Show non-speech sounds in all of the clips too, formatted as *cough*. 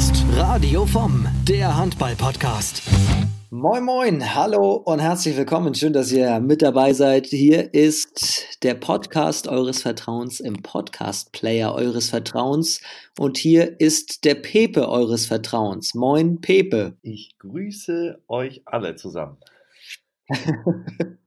ist Radio vom, der Handball-Podcast. Moin, moin, hallo und herzlich willkommen. Schön, dass ihr mit dabei seid. Hier ist der Podcast eures Vertrauens im Podcast-Player eures Vertrauens. Und hier ist der Pepe eures Vertrauens. Moin, Pepe. Ich grüße euch alle zusammen. *laughs*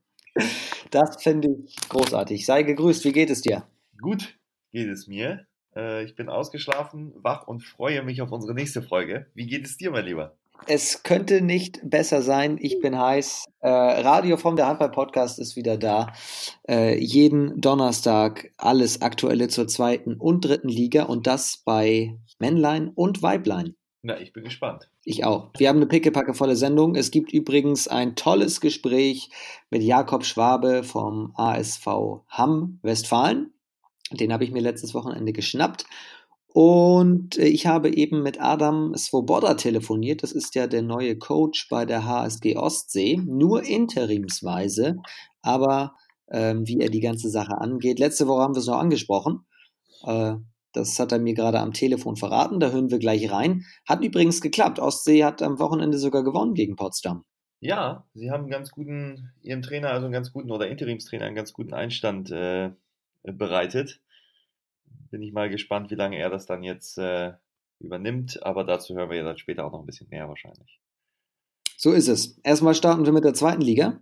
das finde ich großartig. Sei gegrüßt. Wie geht es dir? Gut geht es mir. Äh, ich bin ausgeschlafen, wach und freue mich auf unsere nächste Folge. Wie geht es dir, mein Lieber? Es könnte nicht besser sein. Ich bin heiß. Äh, Radio vom der Handball Podcast ist wieder da. Äh, jeden Donnerstag alles Aktuelle zur zweiten und dritten Liga und das bei Männlein und Weiblein. Na, ich bin gespannt. Ich auch. Wir haben eine pickepackevolle Sendung. Es gibt übrigens ein tolles Gespräch mit Jakob Schwabe vom ASV Hamm Westfalen. Den habe ich mir letztes Wochenende geschnappt. Und äh, ich habe eben mit Adam Svoboda telefoniert. Das ist ja der neue Coach bei der HSG Ostsee. Nur interimsweise. Aber ähm, wie er die ganze Sache angeht. Letzte Woche haben wir es noch angesprochen. Äh, das hat er mir gerade am Telefon verraten. Da hören wir gleich rein. Hat übrigens geklappt. Ostsee hat am Wochenende sogar gewonnen gegen Potsdam. Ja, sie haben einen ganz guten, ihrem Trainer, also einen ganz guten oder Interimstrainer, einen ganz guten Einstand äh, bereitet bin ich mal gespannt, wie lange er das dann jetzt äh, übernimmt. Aber dazu hören wir ja dann später auch noch ein bisschen mehr wahrscheinlich. So ist es. Erstmal starten wir mit der zweiten Liga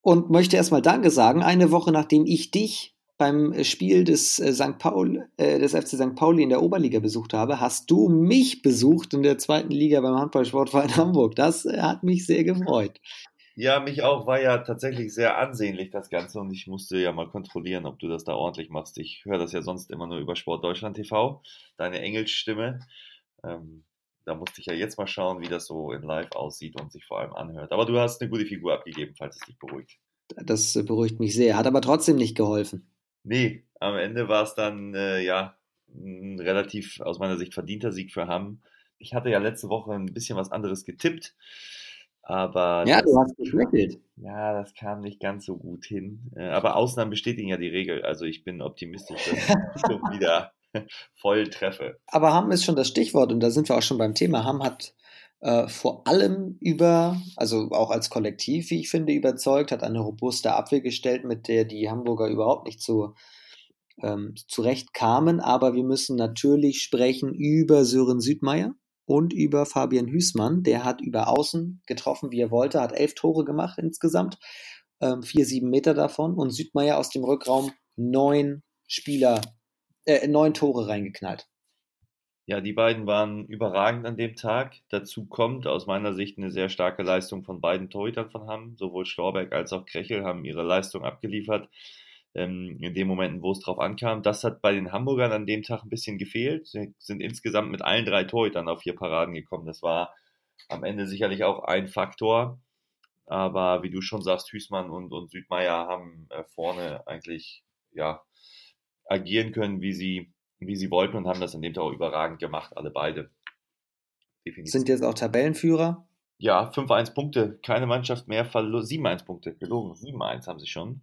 und möchte erstmal Danke sagen. Eine Woche nachdem ich dich beim Spiel des äh, St. Paul, äh, des FC St. Pauli in der Oberliga besucht habe, hast du mich besucht in der zweiten Liga beim Handballsportverein Hamburg. Das äh, hat mich sehr gefreut. Ja, mich auch. War ja tatsächlich sehr ansehnlich, das Ganze. Und ich musste ja mal kontrollieren, ob du das da ordentlich machst. Ich höre das ja sonst immer nur über Sport Deutschland TV, deine Engelsstimme. Ähm, da musste ich ja jetzt mal schauen, wie das so in Live aussieht und sich vor allem anhört. Aber du hast eine gute Figur abgegeben, falls es dich beruhigt. Das beruhigt mich sehr. Hat aber trotzdem nicht geholfen. Nee, am Ende war es dann, äh, ja, ein relativ aus meiner Sicht verdienter Sieg für Hamm. Ich hatte ja letzte Woche ein bisschen was anderes getippt. Aber ja, das, du hast geschwächelt. Ja, das kam nicht ganz so gut hin. Äh, aber Ausnahmen bestätigen ja die Regel. Also ich bin optimistisch, dass ich *laughs* wieder *laughs* voll treffe. Aber Hamm ist schon das Stichwort und da sind wir auch schon beim Thema. Hamm hat äh, vor allem über, also auch als Kollektiv, wie ich finde, überzeugt, hat eine robuste Abwehr gestellt, mit der die Hamburger überhaupt nicht zu, ähm, zurecht kamen. Aber wir müssen natürlich sprechen über Sören Südmeier und über Fabian Hüßmann. Der hat über Außen getroffen, wie er wollte, hat elf Tore gemacht insgesamt, ähm, vier, sieben Meter davon. Und Südmeier aus dem Rückraum neun Spieler, äh, neun Tore reingeknallt. Ja, die beiden waren überragend an dem Tag. Dazu kommt aus meiner Sicht eine sehr starke Leistung von beiden Torhütern von Hamm. Sowohl Storbeck als auch Krechel haben ihre Leistung abgeliefert ähm, in den Momenten, wo es drauf ankam. Das hat bei den Hamburgern an dem Tag ein bisschen gefehlt. Sie sind insgesamt mit allen drei Torhütern auf vier Paraden gekommen. Das war am Ende sicherlich auch ein Faktor. Aber wie du schon sagst, Hüßmann und, und Südmeier haben äh, vorne eigentlich ja, agieren können, wie sie, wie sie wollten und haben das an dem Tag auch überragend gemacht, alle beide. Definitiv. Sind jetzt auch Tabellenführer? Ja, 5-1 Punkte, keine Mannschaft mehr verloren, 7-1 Punkte, gelogen, 7-1 haben sie schon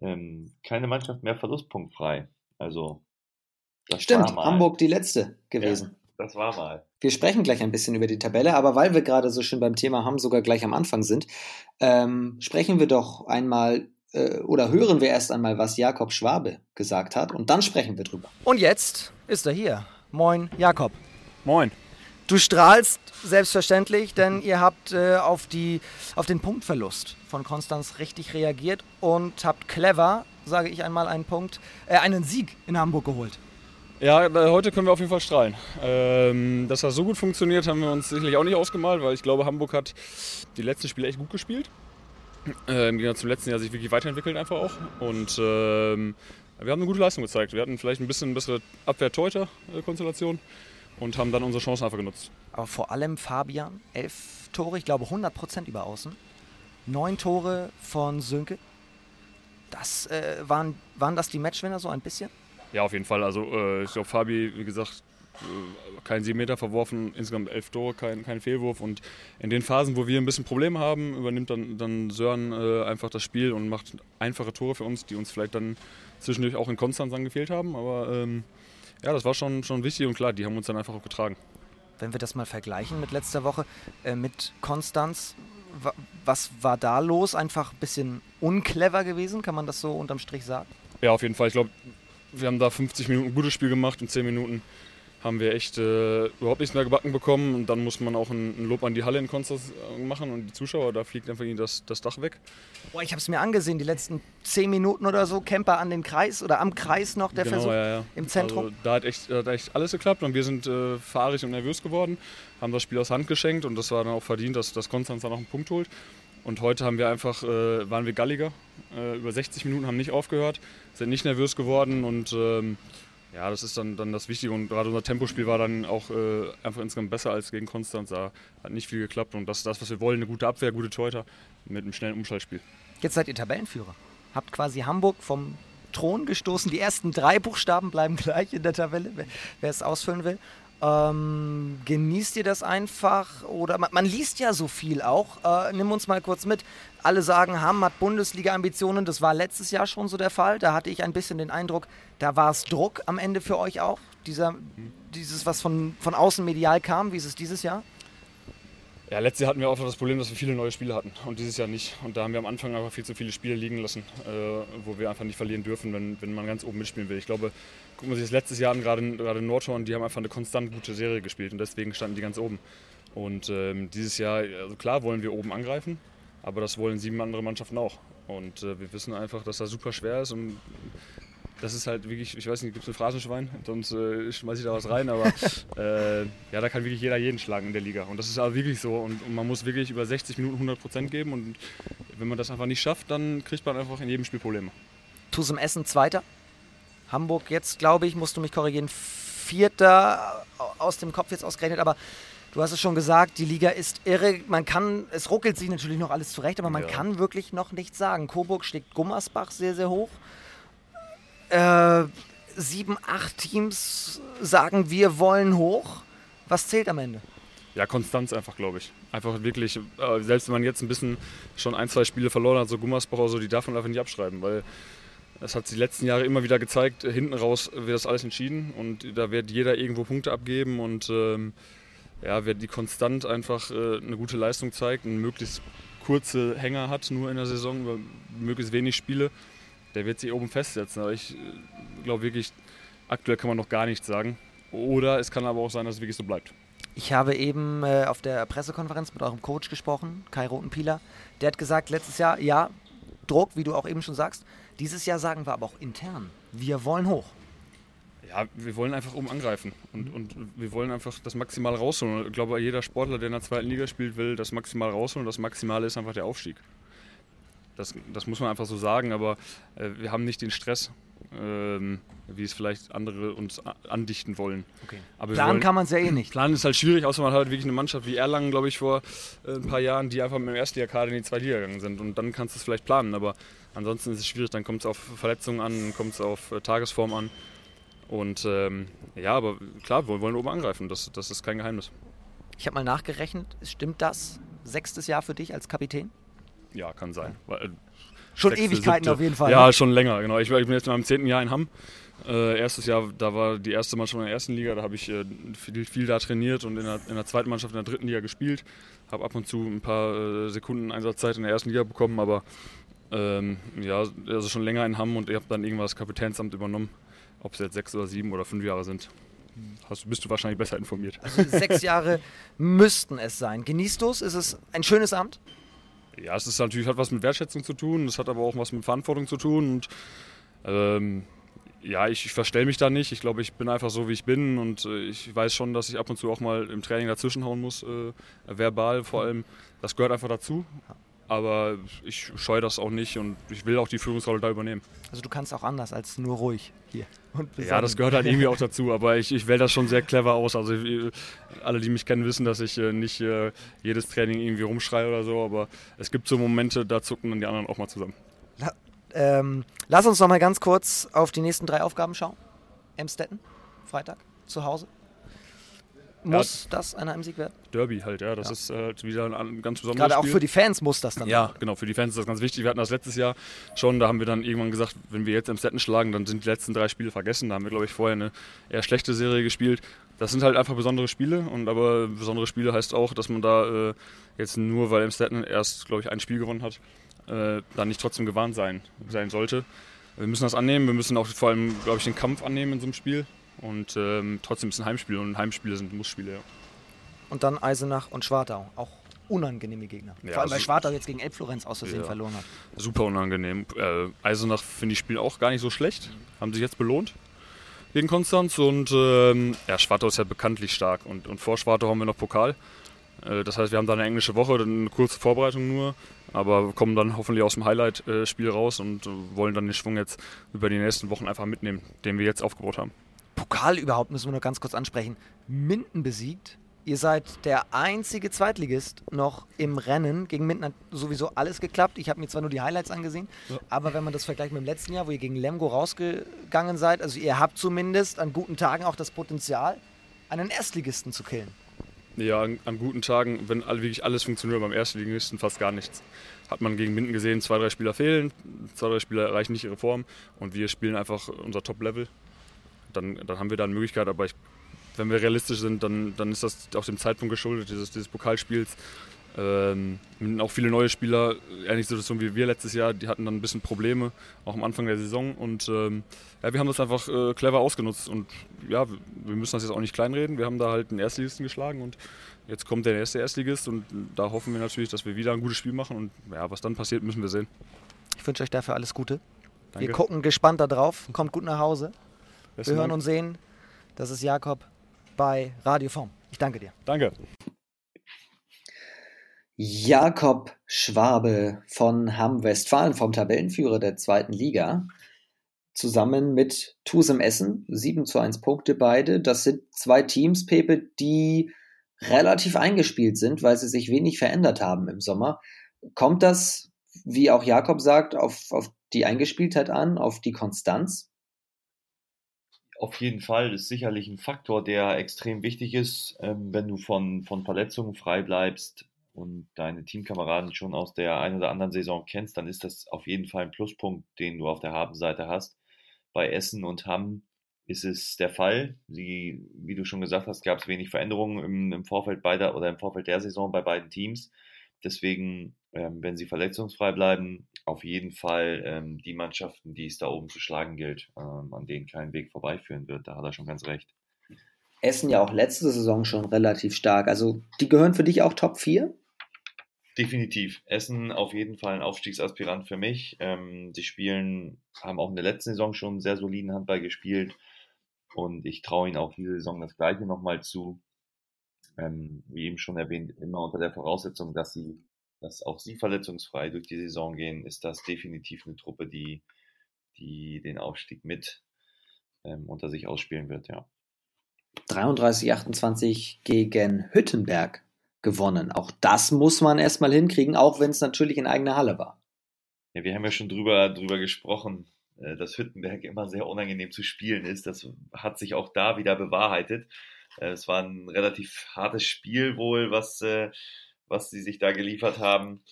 ähm, keine Mannschaft mehr verlustpunktfrei. Also, das Stimmt, Hamburg die letzte gewesen. Ja, das war mal. Wir sprechen gleich ein bisschen über die Tabelle, aber weil wir gerade so schön beim Thema haben, sogar gleich am Anfang sind, ähm, sprechen wir doch einmal äh, oder hören wir erst einmal, was Jakob Schwabe gesagt hat und dann sprechen wir drüber. Und jetzt ist er hier. Moin, Jakob. Moin. Du strahlst selbstverständlich, denn ihr habt äh, auf, die, auf den Punktverlust von Konstanz richtig reagiert und habt clever, sage ich einmal einen Punkt, äh, einen Sieg in Hamburg geholt. Ja, heute können wir auf jeden Fall strahlen. Ähm, dass das so gut funktioniert, haben wir uns sicherlich auch nicht ausgemalt, weil ich glaube, Hamburg hat die letzten Spiele echt gut gespielt. Äh, Im Gegensatz zum letzten Jahr sich wirklich weiterentwickelt einfach auch. Und ähm, wir haben eine gute Leistung gezeigt. Wir hatten vielleicht ein bisschen bessere Abwehr-Teuter-Konstellation und haben dann unsere Chance einfach genutzt. Aber vor allem Fabian, elf Tore, ich glaube 100 Prozent über Außen. Neun Tore von Sönke. Das äh, waren, waren das die Matchwinner so ein bisschen? Ja, auf jeden Fall. Also äh, ich glaube, Fabi, wie gesagt, äh, kein sieben Meter verworfen, insgesamt elf Tore, kein, kein Fehlwurf. Und in den Phasen, wo wir ein bisschen Probleme haben, übernimmt dann, dann Sören äh, einfach das Spiel und macht einfache Tore für uns, die uns vielleicht dann zwischendurch auch in Konstanz gefehlt haben. Aber ähm, ja, das war schon, schon wichtig und klar, die haben uns dann einfach auch getragen. wenn wir das mal vergleichen mit letzter Woche, äh, mit Konstanz, wa was war da los? Einfach ein bisschen unclever gewesen, kann man das so unterm Strich sagen? Ja, auf jeden Fall. Ich glaube, wir haben da 50 Minuten ein gutes Spiel gemacht und 10 Minuten haben wir echt äh, überhaupt nichts mehr gebacken bekommen. Und dann muss man auch ein, Lob an die Halle in Konstanz äh, machen und die Zuschauer. Da fliegt einfach ihnen das, das Dach weg. Boah, ich habe es mir angesehen, die letzten 10 Minuten oder so. Camper an den Kreis oder am Kreis noch, der genau, Versuch ja, ja. im Zentrum. Also, da hat echt, hat echt alles geklappt und wir sind äh, fahrig und nervös geworden, haben das Spiel aus Hand geschenkt und das war dann auch verdient, dass, dass Konstanz dann noch einen Punkt holt. Und heute haben wir einfach, äh, waren wir galliger, äh, über 60 Minuten haben nicht aufgehört, sind nicht nervös geworden und ähm, ja, das ist dann, dann das Wichtige. Und gerade unser Tempospiel war dann auch äh, einfach insgesamt besser als gegen Konstanz. Da hat nicht viel geklappt und das ist das, was wir wollen: eine gute Abwehr, gute Torhüter mit einem schnellen Umschaltspiel. Jetzt seid ihr Tabellenführer. Habt quasi Hamburg vom Thron gestoßen. Die ersten drei Buchstaben bleiben gleich in der Tabelle, wer, wer es ausfüllen will. Ähm, genießt ihr das einfach? Oder man, man liest ja so viel auch. Äh, nimm uns mal kurz mit. Alle sagen, Hamm hat Bundesliga-Ambitionen. Das war letztes Jahr schon so der Fall. Da hatte ich ein bisschen den Eindruck, da war es Druck am Ende für euch auch. Dieser, dieses, was von, von außen medial kam. Wie ist es dieses Jahr? Ja, letztes Jahr hatten wir auch das Problem, dass wir viele neue Spiele hatten und dieses Jahr nicht. Und da haben wir am Anfang einfach viel zu viele Spiele liegen lassen, äh, wo wir einfach nicht verlieren dürfen, wenn, wenn man ganz oben mitspielen will. Ich glaube, gucken wir sich das letztes Jahr an, gerade, gerade Nordhorn, die haben einfach eine konstant gute Serie gespielt und deswegen standen die ganz oben. Und ähm, dieses Jahr, also klar wollen wir oben angreifen, aber das wollen sieben andere Mannschaften auch. Und äh, wir wissen einfach, dass das super schwer ist und das ist halt wirklich, ich weiß nicht, gibt es ein Phrasenschwein? Sonst äh, schmeiße ich da was rein, aber *laughs* äh, ja, da kann wirklich jeder jeden schlagen in der Liga. Und das ist aber wirklich so. Und, und, man muss wirklich über 60 Minuten 100 Prozent geben. Und wenn man das einfach nicht schafft, dann kriegt man einfach in jedem Spiel Probleme. Tusem Essen Zweiter. Hamburg jetzt, glaube ich, musst du mich korrigieren, Vierter aus dem Kopf jetzt ausgerechnet. Aber du hast es schon gesagt, die Liga ist irre. Man kann, es ruckelt sich natürlich noch alles zurecht, aber man ja. kann wirklich noch nichts sagen. Coburg schlägt Gummersbach sehr, sehr hoch äh, sieben, acht Teams sagen, wir wollen hoch. Was zählt am Ende? Ja, Konstanz einfach, glaube ich. Einfach wirklich, äh, selbst wenn man jetzt ein bisschen schon ein, zwei Spiele verloren hat, so Gummersbach oder so, die darf man einfach nicht abschreiben, weil es hat die letzten Jahre immer wieder gezeigt, hinten raus wird das alles entschieden und da wird jeder irgendwo Punkte abgeben und ähm, ja, wer die konstant einfach äh, eine gute Leistung zeigt und möglichst kurze Hänger hat, nur in der Saison, möglichst wenig Spiele, der wird sich oben festsetzen. Aber ich äh, glaube wirklich, aktuell kann man noch gar nichts sagen. Oder es kann aber auch sein, dass es wirklich so bleibt. Ich habe eben äh, auf der Pressekonferenz mit eurem Coach gesprochen, Kai Rotenpieler. Der hat gesagt, letztes Jahr, ja, Druck, wie du auch eben schon sagst. Dieses Jahr sagen wir aber auch intern, wir wollen hoch. Ja, wir wollen einfach oben angreifen und, und wir wollen einfach das Maximal rausholen. Ich glaube, jeder Sportler, der in der zweiten Liga spielt, will das Maximal rausholen. Das Maximale ist einfach der Aufstieg. Das, das muss man einfach so sagen, aber äh, wir haben nicht den Stress, ähm, wie es vielleicht andere uns andichten wollen. Okay. Aber Planen wollen, kann man es ja eh nicht. Planen ist halt schwierig, außer man hat halt wirklich eine Mannschaft wie Erlangen, glaube ich, vor äh, ein paar Jahren, die einfach mit dem ersten Kader in die zweite Liga gegangen sind. Und dann kannst du es vielleicht planen, aber ansonsten ist es schwierig. Dann kommt es auf Verletzungen an, kommt es auf äh, Tagesform an. Und ähm, ja, aber klar, wir wollen oben angreifen, das, das ist kein Geheimnis. Ich habe mal nachgerechnet, stimmt das? Sechstes Jahr für dich als Kapitän? Ja, kann sein. Weil, schon sechste, Ewigkeiten siebte. auf jeden Fall. Ja, ne? schon länger, genau. Ich, ich, bin jetzt in meinem zehnten Jahr in Hamm. Äh, erstes Jahr, da war die erste Mannschaft in der ersten Liga, da habe ich äh, viel, viel, da trainiert und in der, in der, zweiten Mannschaft in der dritten Liga gespielt. Habe ab und zu ein paar äh, Sekunden Einsatzzeit in der ersten Liga bekommen, aber ähm, ja, also schon länger in Hamm und ich habe dann irgendwas Kapitänsamt übernommen. Ob es jetzt sechs oder sieben oder fünf Jahre sind. Hast, bist du wahrscheinlich besser informiert. Also sechs Jahre müssten es sein. Genießt du es? Ist es ein schönes Amt? Ja, es ist natürlich hat was mit Wertschätzung zu tun, es hat aber auch was mit Verantwortung zu tun und ähm, ja, ich, ich verstelle mich da nicht. Ich glaube, ich bin einfach so, wie ich bin und äh, ich weiß schon, dass ich ab und zu auch mal im Training dazwischenhauen muss, äh, verbal vor allem. Das gehört einfach dazu. Aber ich scheue das auch nicht und ich will auch die Führungsrolle da übernehmen. Also du kannst auch anders als nur ruhig hier. ja, das gehört halt irgendwie auch dazu, aber ich, ich wähle das schon sehr clever aus. Also ich, alle, die mich kennen, wissen, dass ich äh, nicht äh, jedes Training irgendwie rumschreie oder so, aber es gibt so Momente, da zucken dann die anderen auch mal zusammen. La ähm, lass uns noch mal ganz kurz auf die nächsten drei Aufgaben schauen. Emstetten, Freitag, zu Hause. Muss ja. das ein Heimsieg werden? Derby halt, ja. Das ja. ist halt wieder ein ganz besonderes Gerade auch für die Fans muss das dann. Ja, genau. Für die Fans ist das ganz wichtig. Wir hatten das letztes Jahr schon. Da haben wir dann irgendwann gesagt, wenn wir jetzt im Setten schlagen, dann sind die letzten drei Spiele vergessen. Da haben wir, glaube ich, vorher eine eher schlechte Serie gespielt. Das sind halt einfach besondere Spiele. Und aber besondere Spiele heißt auch, dass man da äh, jetzt nur, weil im Setten erst, glaube ich, ein Spiel gewonnen hat, äh, dann nicht trotzdem gewarnt sein, sein sollte. Wir müssen das annehmen. Wir müssen auch vor allem, glaube ich, den Kampf annehmen in so einem Spiel. Und ähm, trotzdem ist es ein Heimspiel und Heimspiele sind Mussspiele. Ja. Und dann Eisenach und Schwartau. Auch unangenehme Gegner. Ja, Vor allem, weil Schwartau jetzt gegen Elbflorenz aus Versehen ja. verloren hat. Super unangenehm. Äh, Eisenach finde ich Spiel auch gar nicht so schlecht. Haben sich jetzt belohnt gegen Konstanz. Und ähm, ja, Schwartau ist ja bekanntlich stark. Und, und vor Schwartau haben wir noch Pokal. Äh, das heißt, wir haben da eine englische Woche, eine kurze Vorbereitung nur. Aber kommen dann hoffentlich aus dem Highlight-Spiel raus und wollen dann den Schwung jetzt über die nächsten Wochen einfach mitnehmen, den wir jetzt aufgebaut haben. Pokal überhaupt, müssen wir nur ganz kurz ansprechen. Minden besiegt. Ihr seid der einzige Zweitligist noch im Rennen. Gegen Minden hat sowieso alles geklappt. Ich habe mir zwar nur die Highlights angesehen, ja. aber wenn man das vergleicht mit dem letzten Jahr, wo ihr gegen Lemgo rausgegangen seid, also ihr habt zumindest an guten Tagen auch das Potenzial, einen Erstligisten zu killen. Ja, an, an guten Tagen, wenn wirklich alles funktioniert, beim Erstligisten fast gar nichts. Hat man gegen Minden gesehen, zwei, drei Spieler fehlen, zwei, drei Spieler erreichen nicht ihre Form und wir spielen einfach unser Top-Level dann, dann haben wir da eine Möglichkeit. Aber ich, wenn wir realistisch sind, dann, dann ist das auch dem Zeitpunkt geschuldet, dieses, dieses Pokalspiels. Ähm, auch viele neue Spieler, ähnliche Situation wie wir letztes Jahr, die hatten dann ein bisschen Probleme, auch am Anfang der Saison. Und ähm, ja, wir haben das einfach äh, clever ausgenutzt. Und ja, wir müssen das jetzt auch nicht kleinreden. Wir haben da halt einen Erstligisten geschlagen und jetzt kommt der erste Erstligist. Und da hoffen wir natürlich, dass wir wieder ein gutes Spiel machen. Und ja, was dann passiert, müssen wir sehen. Ich wünsche euch dafür alles Gute. Danke. Wir gucken gespannt da drauf. Kommt gut nach Hause. Besten Wir hören Dank. und sehen. Das ist Jakob bei Radio Form. Ich danke dir. Danke. Jakob Schwabe von Hamm Westfalen, vom Tabellenführer der zweiten Liga, zusammen mit Tusem Essen, 7 zu 1 Punkte beide. Das sind zwei Teams, Pepe, die relativ eingespielt sind, weil sie sich wenig verändert haben im Sommer. Kommt das, wie auch Jakob sagt, auf, auf die Eingespieltheit an, auf die Konstanz? Auf jeden Fall ist sicherlich ein Faktor, der extrem wichtig ist, ähm, wenn du von, von Verletzungen frei bleibst und deine Teamkameraden schon aus der einen oder anderen Saison kennst, dann ist das auf jeden Fall ein Pluspunkt, den du auf der Habenseite hast. Bei Essen und Hamm ist es der Fall. Sie, wie du schon gesagt hast, gab es wenig Veränderungen im, im Vorfeld beider oder im Vorfeld der Saison bei beiden Teams. Deswegen, ähm, wenn sie verletzungsfrei bleiben, auf jeden Fall ähm, die Mannschaften, die es da oben zu schlagen gilt, ähm, an denen kein Weg vorbeiführen wird. Da hat er schon ganz recht. Essen ja auch letzte Saison schon relativ stark. Also die gehören für dich auch Top 4? Definitiv. Essen auf jeden Fall ein Aufstiegsaspirant für mich. Ähm, sie spielen, haben auch in der letzten Saison schon einen sehr soliden Handball gespielt. Und ich traue ihnen auch diese Saison das Gleiche nochmal zu. Ähm, wie eben schon erwähnt, immer unter der Voraussetzung, dass sie dass auch sie verletzungsfrei durch die Saison gehen, ist das definitiv eine Truppe, die, die den Aufstieg mit ähm, unter sich ausspielen wird, ja. 33, 28 gegen Hüttenberg gewonnen. Auch das muss man erstmal hinkriegen, auch wenn es natürlich in eigener Halle war. Ja, wir haben ja schon drüber, drüber gesprochen, äh, dass Hüttenberg immer sehr unangenehm zu spielen ist. Das hat sich auch da wieder bewahrheitet. Äh, es war ein relativ hartes Spiel wohl, was äh, was sie sich da geliefert haben.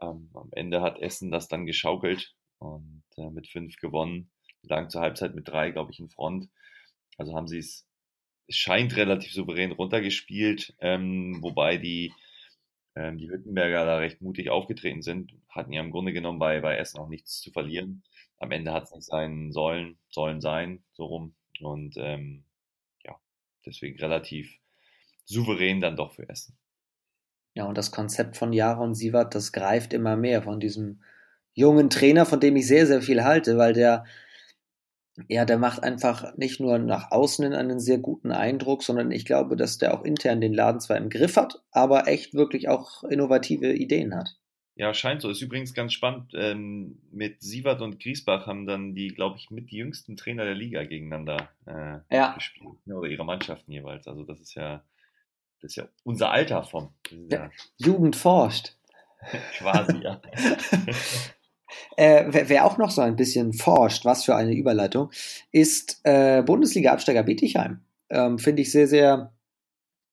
Ähm, am Ende hat Essen das dann geschaukelt und äh, mit fünf gewonnen. Lang zur Halbzeit mit drei, glaube ich, in Front. Also haben sie es, es scheint relativ souverän runtergespielt, ähm, wobei die, ähm, die Hüttenberger da recht mutig aufgetreten sind, hatten ja im Grunde genommen bei, bei Essen auch nichts zu verlieren. Am Ende hat es nicht sein sollen, sollen sein, so rum. Und ähm, ja, deswegen relativ souverän dann doch für Essen. Ja, und das Konzept von Jaron Sievert, das greift immer mehr von diesem jungen Trainer, von dem ich sehr, sehr viel halte, weil der, ja, der macht einfach nicht nur nach außen einen sehr guten Eindruck, sondern ich glaube, dass der auch intern den Laden zwar im Griff hat, aber echt wirklich auch innovative Ideen hat. Ja, scheint so. Ist übrigens ganz spannend. Ähm, mit Sievert und Griesbach haben dann die, glaube ich, mit die jüngsten Trainer der Liga gegeneinander äh, ja. gespielt. Oder ihre Mannschaften jeweils. Also das ist ja das ist ja unser Alter vom. Ja, Jugend forscht. *laughs* Quasi, ja. *laughs* äh, wer, wer, auch noch so ein bisschen forscht, was für eine Überleitung, ist äh, Bundesliga-Absteiger Bietigheim. Ähm, Finde ich sehr, sehr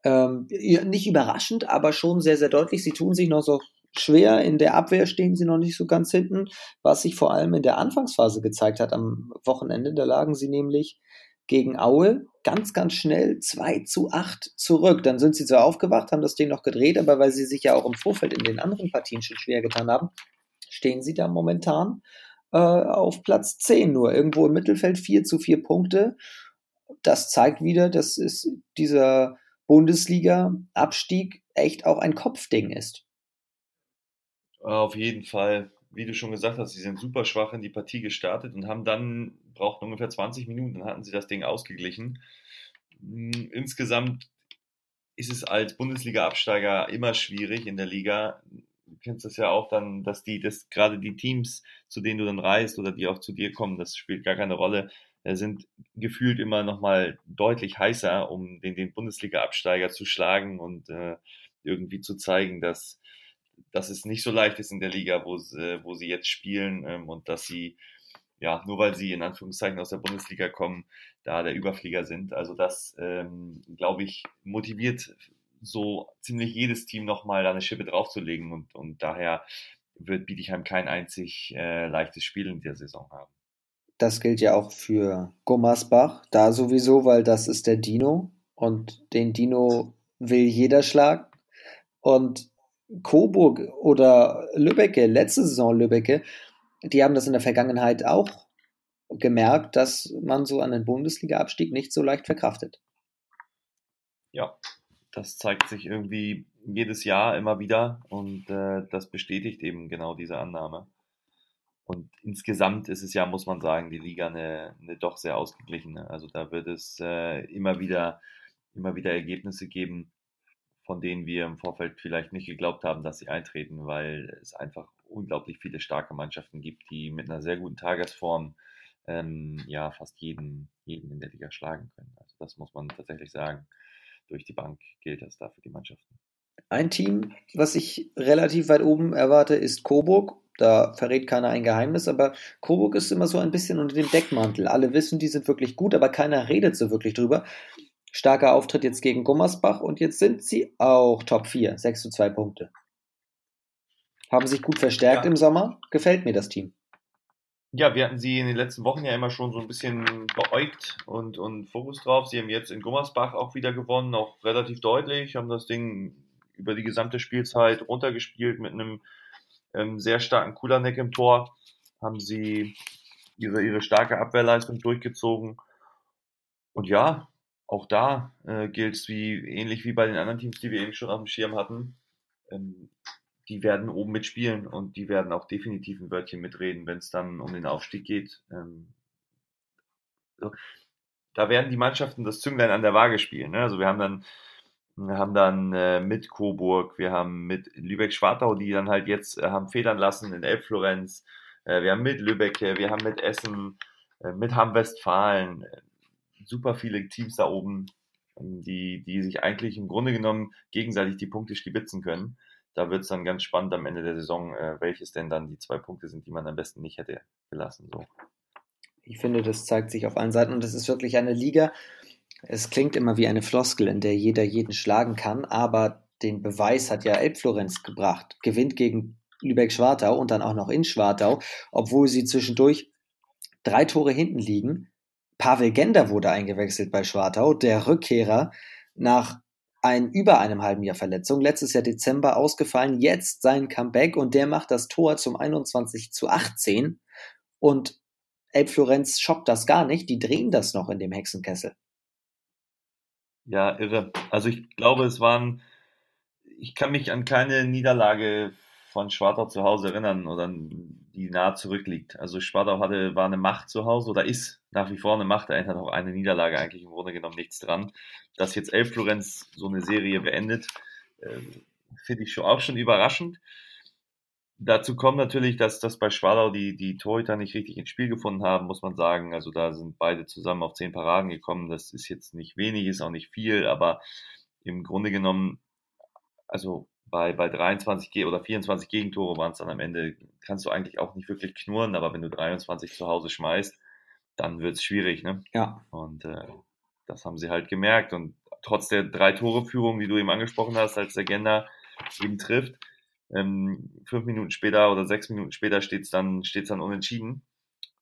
Ähm, nicht überraschend, aber schon sehr, sehr deutlich. Sie tun sich noch so schwer. In der Abwehr stehen sie noch nicht so ganz hinten, was sich vor allem in der Anfangsphase gezeigt hat am Wochenende. Da lagen sie nämlich gegen Aue ganz, ganz schnell 2 zu 8 zurück. Dann sind sie zwar aufgewacht, haben das Ding noch gedreht, aber weil sie sich ja auch im Vorfeld in den anderen Partien schon schwer getan haben, stehen sie da momentan äh, auf Platz 10 nur. Irgendwo im Mittelfeld 4 zu 4 Punkte. Das zeigt wieder, dass es dieser Bundesliga-Abstieg echt auch ein Kopfding ist. Auf jeden Fall, wie du schon gesagt hast, sie sind super schwach in die Partie gestartet und haben dann, brauchten ungefähr 20 Minuten, dann hatten sie das Ding ausgeglichen. Hm, insgesamt ist es als Bundesliga-Absteiger immer schwierig in der Liga. Du kennst das ja auch dann, dass die, dass gerade die Teams, zu denen du dann reist oder die auch zu dir kommen, das spielt gar keine Rolle, äh, sind gefühlt immer nochmal deutlich heißer, um den, den Bundesliga-Absteiger zu schlagen und äh, irgendwie zu zeigen, dass dass es nicht so leicht ist in der Liga, wo, äh, wo sie jetzt spielen ähm, und dass sie, ja, nur weil sie in Anführungszeichen aus der Bundesliga kommen, da der Überflieger sind. Also das, ähm, glaube ich, motiviert so ziemlich jedes Team nochmal da eine Schippe draufzulegen und, und daher wird Bietigheim kein einzig äh, leichtes Spiel in der Saison haben. Das gilt ja auch für Gummersbach, da sowieso, weil das ist der Dino und den Dino will jeder schlagen. Und Coburg oder Lübbecke, letzte Saison Lübbecke, die haben das in der Vergangenheit auch gemerkt, dass man so einen Bundesliga-Abstieg nicht so leicht verkraftet. Ja, das zeigt sich irgendwie jedes Jahr immer wieder und äh, das bestätigt eben genau diese Annahme. Und insgesamt ist es ja, muss man sagen, die Liga eine, eine doch sehr ausgeglichene. Also da wird es äh, immer wieder, immer wieder Ergebnisse geben, von denen wir im Vorfeld vielleicht nicht geglaubt haben, dass sie eintreten, weil es einfach unglaublich viele starke Mannschaften gibt, die mit einer sehr guten Tagesform ähm, ja fast jeden, jeden in der Liga schlagen können. Also das muss man tatsächlich sagen. Durch die Bank gilt das da für die Mannschaften. Ein Team, was ich relativ weit oben erwarte, ist Coburg. Da verrät keiner ein Geheimnis, aber Coburg ist immer so ein bisschen unter dem Deckmantel. Alle wissen, die sind wirklich gut, aber keiner redet so wirklich drüber. Starker Auftritt jetzt gegen Gummersbach und jetzt sind sie auch Top 4, 6 zu 2 Punkte. Haben sich gut verstärkt ja. im Sommer. Gefällt mir das Team. Ja, wir hatten sie in den letzten Wochen ja immer schon so ein bisschen beäugt und, und Fokus drauf. Sie haben jetzt in Gummersbach auch wieder gewonnen, auch relativ deutlich, haben das Ding über die gesamte Spielzeit runtergespielt mit einem ähm, sehr starken Kulanek im Tor. Haben sie ihre, ihre starke Abwehrleistung durchgezogen. Und ja, auch da äh, gilt es wie ähnlich wie bei den anderen Teams, die wir eben schon auf dem Schirm hatten. Ähm, die werden oben mitspielen und die werden auch definitiv ein Wörtchen mitreden, wenn es dann um den Aufstieg geht. Ähm, so. Da werden die Mannschaften das Zünglein an der Waage spielen. Ne? Also wir haben dann, wir haben dann äh, mit Coburg, wir haben mit Lübeck-Schwartau, die dann halt jetzt äh, haben federn lassen in Elbflorenz, äh, wir haben mit Lübeck, wir haben mit Essen, äh, mit Hamm-Westfalen, super viele Teams da oben, ähm, die, die sich eigentlich im Grunde genommen gegenseitig die Punkte stibitzen können. Da wird es dann ganz spannend am Ende der Saison, äh, welches denn dann die zwei Punkte sind, die man am besten nicht hätte gelassen. So. Ich finde, das zeigt sich auf allen Seiten und es ist wirklich eine Liga. Es klingt immer wie eine Floskel, in der jeder jeden schlagen kann, aber den Beweis hat ja Elbflorenz gebracht. Gewinnt gegen Lübeck-Schwartau und dann auch noch in Schwartau, obwohl sie zwischendurch drei Tore hinten liegen Pavel Gender wurde eingewechselt bei Schwartau, der Rückkehrer nach ein, über einem halben Jahr Verletzung, letztes Jahr Dezember ausgefallen, jetzt sein Comeback und der macht das Tor zum 21 zu 18 und Elbflorenz schockt das gar nicht, die drehen das noch in dem Hexenkessel. Ja, irre. Also ich glaube, es waren, ich kann mich an keine Niederlage von Schwartau zu Hause erinnern oder die nah zurückliegt. Also Schwartau hatte, war eine Macht zu Hause oder ist nach wie vor eine Macht. Da ändert auch eine Niederlage eigentlich im Grunde genommen nichts dran. Dass jetzt Elf Florenz so eine Serie beendet, äh, finde ich schon auch schon überraschend. Dazu kommt natürlich, dass, dass bei Schwartau die, die Torhüter nicht richtig ins Spiel gefunden haben, muss man sagen. Also da sind beide zusammen auf zehn Paraden gekommen. Das ist jetzt nicht wenig, ist auch nicht viel, aber im Grunde genommen, also bei, bei 23 oder 24 Gegentore waren es dann am Ende, kannst du eigentlich auch nicht wirklich knurren, aber wenn du 23 zu Hause schmeißt, dann wird es schwierig. Ne? Ja. Und äh, das haben sie halt gemerkt und trotz der drei Tore-Führung, die du eben angesprochen hast, als der Gender eben trifft, ähm, fünf Minuten später oder sechs Minuten später steht es dann, steht's dann unentschieden.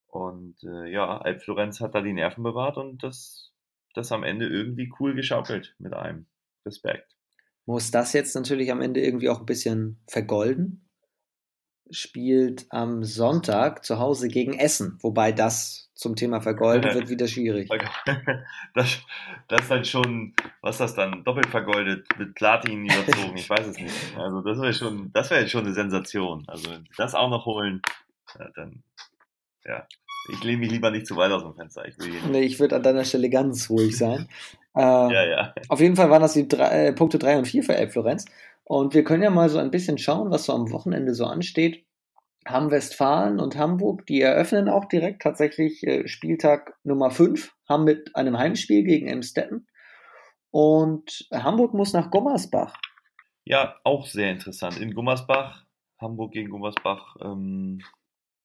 Und äh, ja, Alp Florenz hat da die Nerven bewahrt und das, das am Ende irgendwie cool geschaukelt mit einem. Respekt. Muss das jetzt natürlich am Ende irgendwie auch ein bisschen vergolden? Spielt am Sonntag zu Hause gegen Essen, wobei das zum Thema vergoldet wird wieder schwierig. *laughs* Das, das ist dann schon, was ist das dann, doppelt vergoldet, mit Platin überzogen, ich weiß es nicht. Also das wäre schon, das wäre schon eine Sensation. Also das auch noch holen, ja, dann, ja. Ich lehne mich lieber nicht zu weit aus dem Fenster. Ich, nee, ich würde an deiner Stelle ganz ruhig sein. Äh, ja, ja. Auf jeden Fall waren das die drei, äh, Punkte 3 und 4 für Elf Florenz. Und wir können ja mal so ein bisschen schauen, was so am Wochenende so ansteht. Hamm-Westfalen und Hamburg, die eröffnen auch direkt tatsächlich äh, Spieltag Nummer 5, haben mit einem Heimspiel gegen Emstetten. Und Hamburg muss nach Gummersbach. Ja, auch sehr interessant. In Gummersbach, Hamburg gegen Gummersbach, ähm,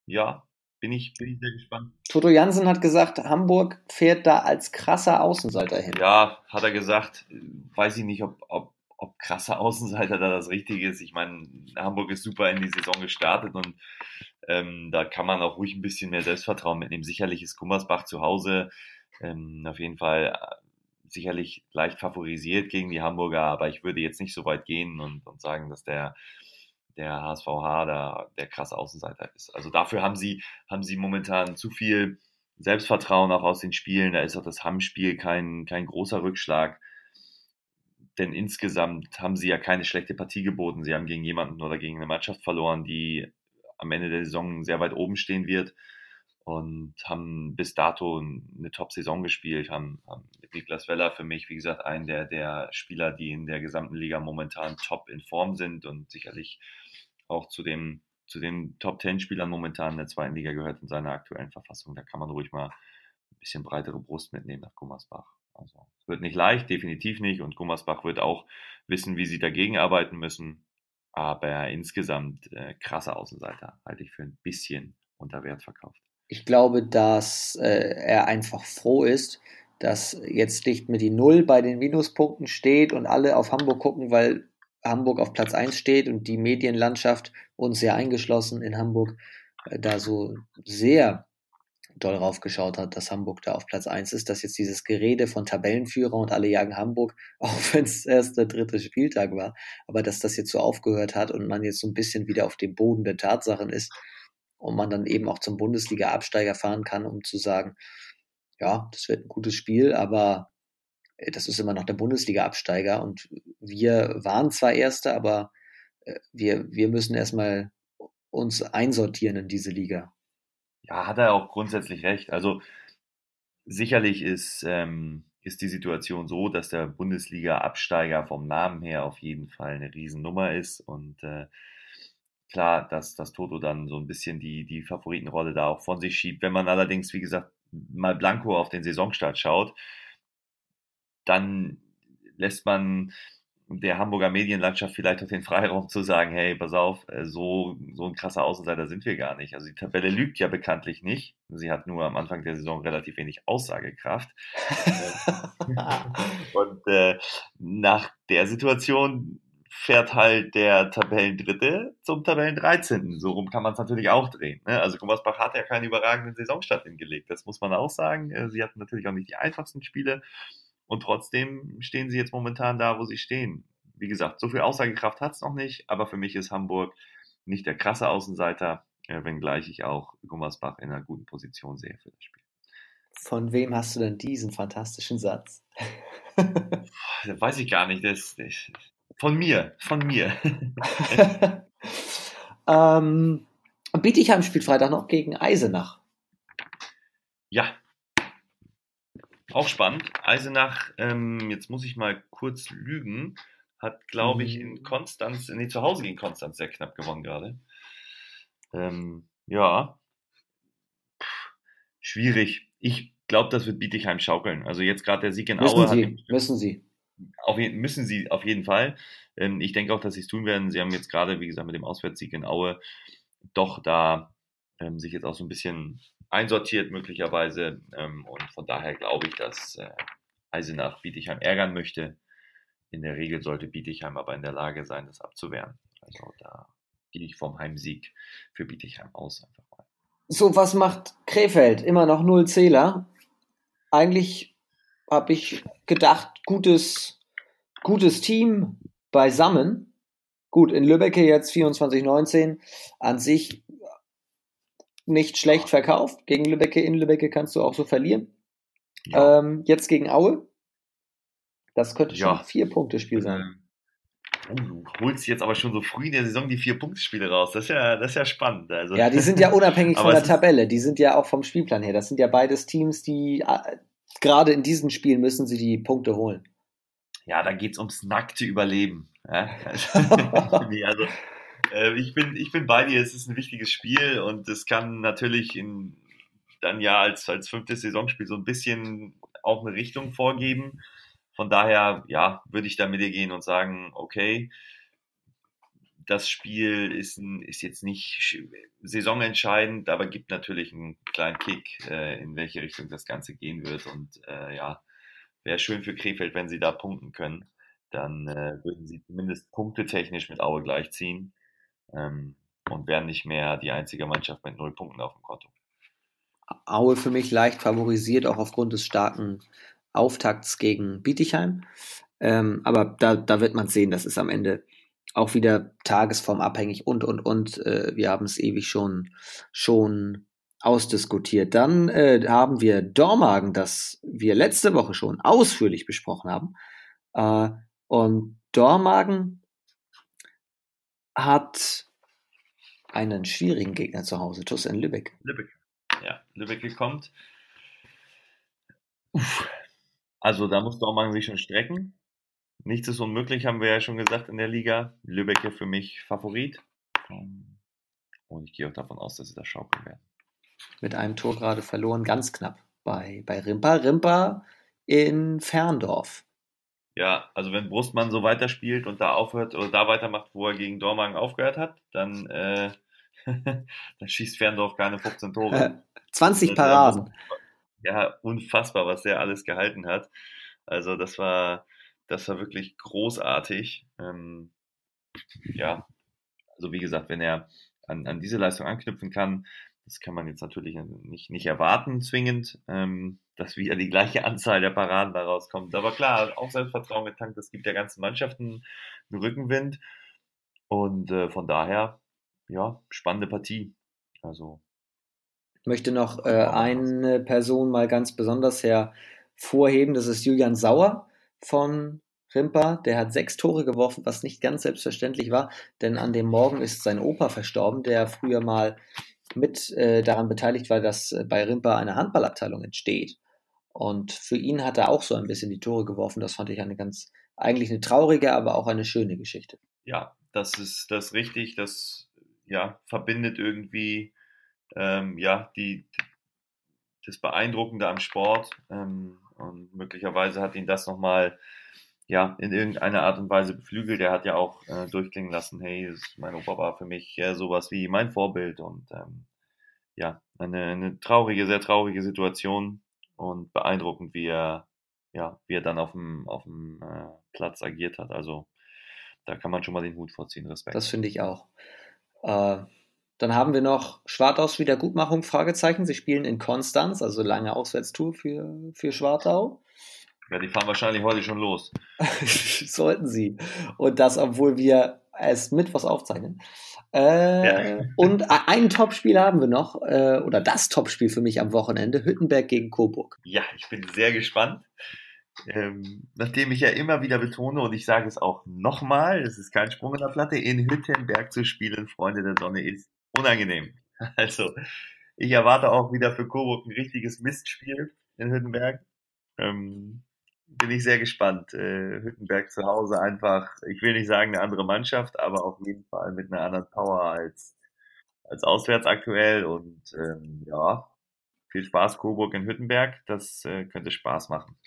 ja, bin ich, bin ich sehr gespannt. Toto Jansen hat gesagt, Hamburg fährt da als krasser Außenseiter hin. Ja, hat er gesagt. Weiß ich nicht, ob, ob, ob krasser Außenseiter da das Richtige ist. Ich meine, Hamburg ist super in die Saison gestartet und ähm, da kann man auch ruhig ein bisschen mehr Selbstvertrauen mitnehmen. Sicherlich ist Gummersbach zu Hause ähm, auf jeden Fall äh, sicherlich leicht favorisiert gegen die Hamburger, aber ich würde jetzt nicht so weit gehen und, und sagen, dass der der HSVH da der krasse Außenseiter ist. Also dafür haben sie, haben sie momentan zu viel Selbstvertrauen auch aus den Spielen. Da ist auch das Hamm-Spiel kein, kein großer Rückschlag. Denn insgesamt haben sie ja keine schlechte Partie geboten. Sie haben gegen jemanden oder gegen eine Mannschaft verloren, die am Ende der Saison sehr weit oben stehen wird und haben bis dato eine Top-Saison gespielt, haben, haben mit Niklas Weller für mich, wie gesagt, einen der, der Spieler, die in der gesamten Liga momentan top in Form sind und sicherlich auch zu, dem, zu den Top Ten Spielern momentan in der zweiten Liga gehört in seiner aktuellen Verfassung. Da kann man ruhig mal ein bisschen breitere Brust mitnehmen nach Gummersbach. Also es wird nicht leicht, definitiv nicht. Und Gummersbach wird auch wissen, wie sie dagegen arbeiten müssen. Aber insgesamt äh, krasse Außenseiter halte ich für ein bisschen unter Wert verkauft. Ich glaube, dass äh, er einfach froh ist, dass jetzt nicht mit die Null bei den Minuspunkten steht und alle auf Hamburg gucken, weil Hamburg auf Platz 1 steht und die Medienlandschaft, uns sehr eingeschlossen in Hamburg, äh, da so sehr doll raufgeschaut hat, dass Hamburg da auf Platz 1 ist, dass jetzt dieses Gerede von Tabellenführer und alle jagen Hamburg, *laughs* auch wenn es erst der dritte Spieltag war, aber dass das jetzt so aufgehört hat und man jetzt so ein bisschen wieder auf dem Boden der Tatsachen ist und man dann eben auch zum Bundesliga-Absteiger fahren kann, um zu sagen, ja, das wird ein gutes Spiel, aber das ist immer noch der Bundesliga-Absteiger und wir waren zwar Erster, aber äh, wir, wir müssen erstmal uns einsortieren in diese Liga. Ja, hat er auch grundsätzlich recht. Also sicherlich ist, ähm, ist die Situation so, dass der Bundesliga-Absteiger vom Namen her auf jeden Fall eine Riesennummer ist und äh, klar, dass das Toto dann so ein bisschen die, die Favoritenrolle da auch von sich schiebt. Wenn man allerdings, wie gesagt, mal blanko auf den Saisonstart schaut, dann lässt man der Hamburger Medienlandschaft vielleicht auch den Freiraum zu sagen, hey, pass auf, äh, so, so ein krasser Außenseiter sind wir gar nicht. Also die Tabelle lügt ja bekanntlich nicht. Sie hat nur am Anfang der Saison relativ wenig Aussagekraft. *laughs* Und äh, nach der Situation fährt halt der Tabellendritte zum Tabellen 13. So rum kann man es natürlich auch drehen. Ne? Also Gummersbach hat ja keinen überragenden Saisonstart hingelegt. Das muss man auch sagen. Äh, sie hatten natürlich auch nicht die einfachsten Spiele. Und trotzdem stehen sie jetzt momentan da, wo sie stehen. Wie gesagt, so viel Aussagekraft hat es noch nicht, aber für mich ist Hamburg nicht der krasse Außenseiter, äh, wenngleich ich auch Gummersbach in einer guten Position sehe für das Spiel. Von wem hast du denn diesen fantastischen Satz? *laughs* weiß ich gar nicht. Das, das, von mir, von mir. *laughs* ähm, Bietigheim spielt Freitag noch gegen Eisenach. Ja, auch spannend. Eisenach, ähm, jetzt muss ich mal kurz lügen, hat, glaube ich, in mhm. Konstanz, nee, zu Hause gegen Konstanz sehr knapp gewonnen gerade. Ähm, ja. schwierig. Ich glaube, das wird Bietigheim schaukeln. Also jetzt gerade der Sieg in müssen Aue. Sie, hat, müssen Sie. Auf, müssen sie auf jeden Fall. Ähm, ich denke auch, dass sie es tun werden. Sie haben jetzt gerade, wie gesagt, mit dem Auswärtssieg in Aue doch da ähm, sich jetzt auch so ein bisschen einsortiert möglicherweise. Ähm, und von daher glaube ich, dass äh, Eisenach Bietigheim ärgern möchte. In der Regel sollte Bietigheim aber in der Lage sein, das abzuwehren. Also da gehe ich vom Heimsieg für Bietigheim aus einfach mal. So, was macht Krefeld? Immer noch null Zähler. Eigentlich habe ich gedacht, gutes, gutes Team beisammen. Gut, in Lübbecke jetzt 24-19 an sich nicht schlecht verkauft. Gegen Lübbecke, in Lübbecke kannst du auch so verlieren. Ja. Ähm, jetzt gegen Aue. Das könnte schon ja. ein Vier-Punkte-Spiel sein. Oh, du holst jetzt aber schon so früh in der Saison die vier Punktespiele raus. Das ist ja, das ist ja spannend. Also. Ja, die sind ja *laughs* unabhängig von der Tabelle. Die sind ja auch vom Spielplan her. Das sind ja beides Teams, die äh, gerade in diesen Spielen müssen sie die Punkte holen. Ja, da geht es ums nackte Überleben. Ja? *laughs* *laughs* also, äh, ich, bin, ich bin bei dir, es ist ein wichtiges Spiel und es kann natürlich in, dann ja als, als fünftes Saisonspiel so ein bisschen auch eine Richtung vorgeben. Von daher, ja, würde ich da mit dir gehen und sagen, okay, das Spiel ist, ein, ist jetzt nicht saisonentscheidend, aber gibt natürlich einen kleinen Kick, äh, in welche Richtung das Ganze gehen wird. Und äh, ja, wäre schön für Krefeld, wenn sie da punkten können. Dann äh, würden sie zumindest punktetechnisch mit Aue gleichziehen ähm, und wären nicht mehr die einzige Mannschaft mit null Punkten auf dem Konto. Aue für mich leicht favorisiert, auch aufgrund des starken Auftakts gegen Bietigheim. Ähm, aber da, da wird man sehen, das ist am Ende auch wieder tagesformabhängig und, und, und. Äh, wir haben es ewig schon, schon ausdiskutiert. Dann äh, haben wir Dormagen, das wir letzte Woche schon ausführlich besprochen haben. Äh, und Dormagen hat einen schwierigen Gegner zu Hause, TuS in Lübeck. Lübeck, ja, Lübeck kommt. Uff. Also da muss Dormagen sich schon strecken. Nichts ist unmöglich, haben wir ja schon gesagt in der Liga. Lübeck ja für mich Favorit. Ähm, und ich gehe auch davon aus, dass sie das schaukeln werden. Mit einem Tor gerade verloren, ganz knapp bei, bei Rimpa. Rimpa in Ferndorf. Ja, also wenn Brustmann so weiterspielt und da aufhört oder da weitermacht, wo er gegen Dormagen aufgehört hat, dann, äh, *laughs* dann schießt Ferndorf keine 15 Tore. 20 Paraden ja, unfassbar, was der alles gehalten hat. Also das war, das war wirklich großartig. Ähm, ja, also wie gesagt, wenn er an, an diese Leistung anknüpfen kann, das kann man jetzt natürlich nicht, nicht erwarten, zwingend, ähm, dass wieder die gleiche *laughs* Anzahl der Paraden da rauskommt. Aber klar, auch Selbstvertrauen getankt, das gibt der ganzen Mannschaft einen, einen Rückenwind. Und äh, von daher, ja, spannende Partie. Also möchte noch äh, eine Person mal ganz besonders hervorheben. Das ist Julian Sauer von Rimper. Der hat sechs Tore geworfen, was nicht ganz selbstverständlich war, denn an dem Morgen ist sein Opa verstorben, der früher mal mit äh, daran beteiligt war, dass äh, bei Rimper eine Handballabteilung entsteht. Und für ihn hat er auch so ein bisschen die Tore geworfen. Das fand ich eine ganz, eigentlich eine traurige, aber auch eine schöne Geschichte. Ja, das ist das ist richtig. Das ja, verbindet irgendwie ähm, ja, die, das Beeindruckende am Sport. Ähm, und möglicherweise hat ihn das nochmal ja, in irgendeiner Art und Weise beflügelt. Er hat ja auch äh, durchklingen lassen, hey, mein Opa war für mich ja, sowas wie mein Vorbild und ähm, ja, eine, eine traurige, sehr traurige Situation und beeindruckend, wie er, ja, wie er dann auf dem, auf dem äh, Platz agiert hat. Also da kann man schon mal den Hut vorziehen, Respekt. Das finde ich auch. Äh, dann haben wir noch Schwartaus Wiedergutmachung, Fragezeichen. Sie spielen in Konstanz, also lange Auswärtstour für, für Schwartau. Ja, die fahren wahrscheinlich heute schon los. *laughs* Sollten sie. Und das, obwohl wir erst Mittwochs aufzeichnen. Äh, ja. *laughs* Und ein Topspiel haben wir noch, äh, oder das Topspiel für mich am Wochenende, Hüttenberg gegen Coburg. Ja, ich bin sehr gespannt. Ähm, nachdem ich ja immer wieder betone, und ich sage es auch nochmal, es ist kein Sprung in der Platte, in Hüttenberg zu spielen, Freunde der Sonne, ist unangenehm. *laughs* Also, ich erwarte auch wieder für Coburg ein richtiges Mistspiel in Hüttenberg. Ähm, bin ich sehr gespannt. Äh, Hüttenberg zu Hause einfach, ich will nicht sagen eine andere Mannschaft, aber auf jeden Fall mit einer anderen Power als, als auswärts aktuell. Und ähm, ja, viel Spaß Coburg in Hüttenberg. Das äh, könnte Spaß machen.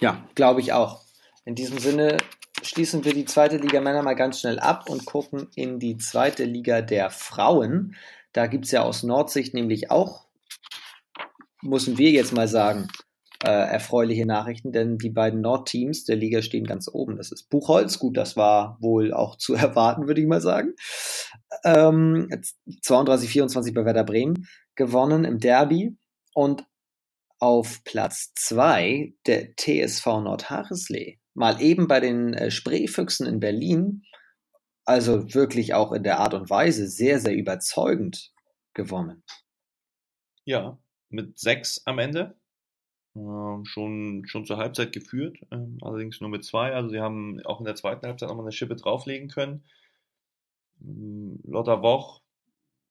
Ja, glaube ich auch. In diesem Sinne schließen wir die zweite Liga Männer mal ganz schnell ab und gucken in die zweite Liga der Frauen. Da gibt es ja aus Nordsicht nämlich auch, müssen wir jetzt mal sagen, äh, erfreuliche Nachrichten, denn die beiden Nordteams der Liga stehen ganz oben. Das ist Buchholz, gut, das war wohl auch zu *laughs* erwarten, würde ich mal sagen. Ähm, 32, 24 bei Werder Bremen gewonnen im Derby und auf Platz 2 der TSV Nordharisley. Mal eben bei den äh, Spreefüchsen in Berlin, also wirklich auch in der Art und Weise sehr, sehr überzeugend gewonnen. Ja, mit sechs am Ende. Ähm, schon, schon zur Halbzeit geführt, ähm, allerdings nur mit zwei. Also sie haben auch in der zweiten Halbzeit nochmal eine Schippe drauflegen können. Ähm, Lotta Woch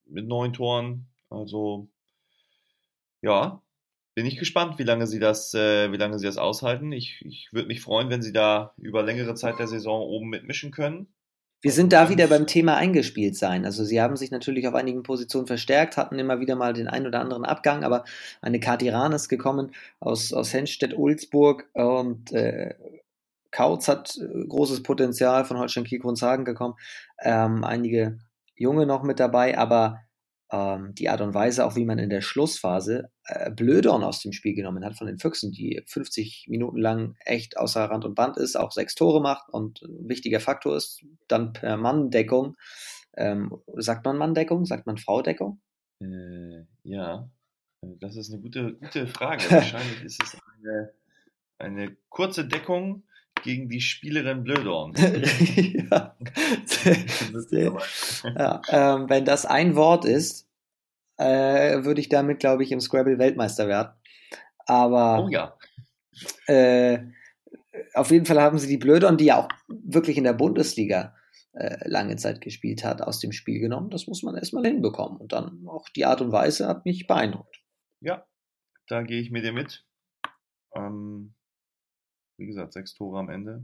mit neun Toren. Also ja, bin ich gespannt, wie lange sie das, äh, wie lange sie das aushalten. Ich, ich würde mich freuen, wenn sie da über längere Zeit der Saison oben mitmischen können. Wir sind da wieder beim Thema eingespielt sein. Also sie haben sich natürlich auf einigen Positionen verstärkt, hatten immer wieder mal den einen oder anderen Abgang, aber eine Katiran ist gekommen aus, aus Henstedt-Ulzburg und äh, Kautz hat äh, großes Potenzial von Holstein Kiel Grundshagen gekommen. Ähm, einige Junge noch mit dabei, aber ähm, die Art und Weise, auch wie man in der Schlussphase äh, Blödorn aus dem Spiel genommen hat von den Füchsen, die 50 Minuten lang echt außer Rand und Band ist, auch sechs Tore macht und ein wichtiger Faktor ist, dann per Manndeckung. Ähm, sagt man Manndeckung? Sagt man Fraudeckung? Äh, ja, äh, das ist eine gute, gute Frage. *laughs* Wahrscheinlich ist es eine, eine kurze Deckung gegen die Spielerin Blödorn. *laughs* ja. *laughs* ja ähm, wenn das ein Wort ist, äh, würde ich damit, glaube ich, im Scrabble Weltmeister werden. Aber oh ja. Äh, auf jeden Fall haben sie die Blödorn, die ja auch wirklich in der Bundesliga äh, lange Zeit gespielt hat, aus dem Spiel genommen. Das muss man erstmal hinbekommen. Und dann auch die Art und Weise hat mich beeindruckt. Ja, da gehe ich mit dir mit. Ähm, wie gesagt, sechs Tore am Ende.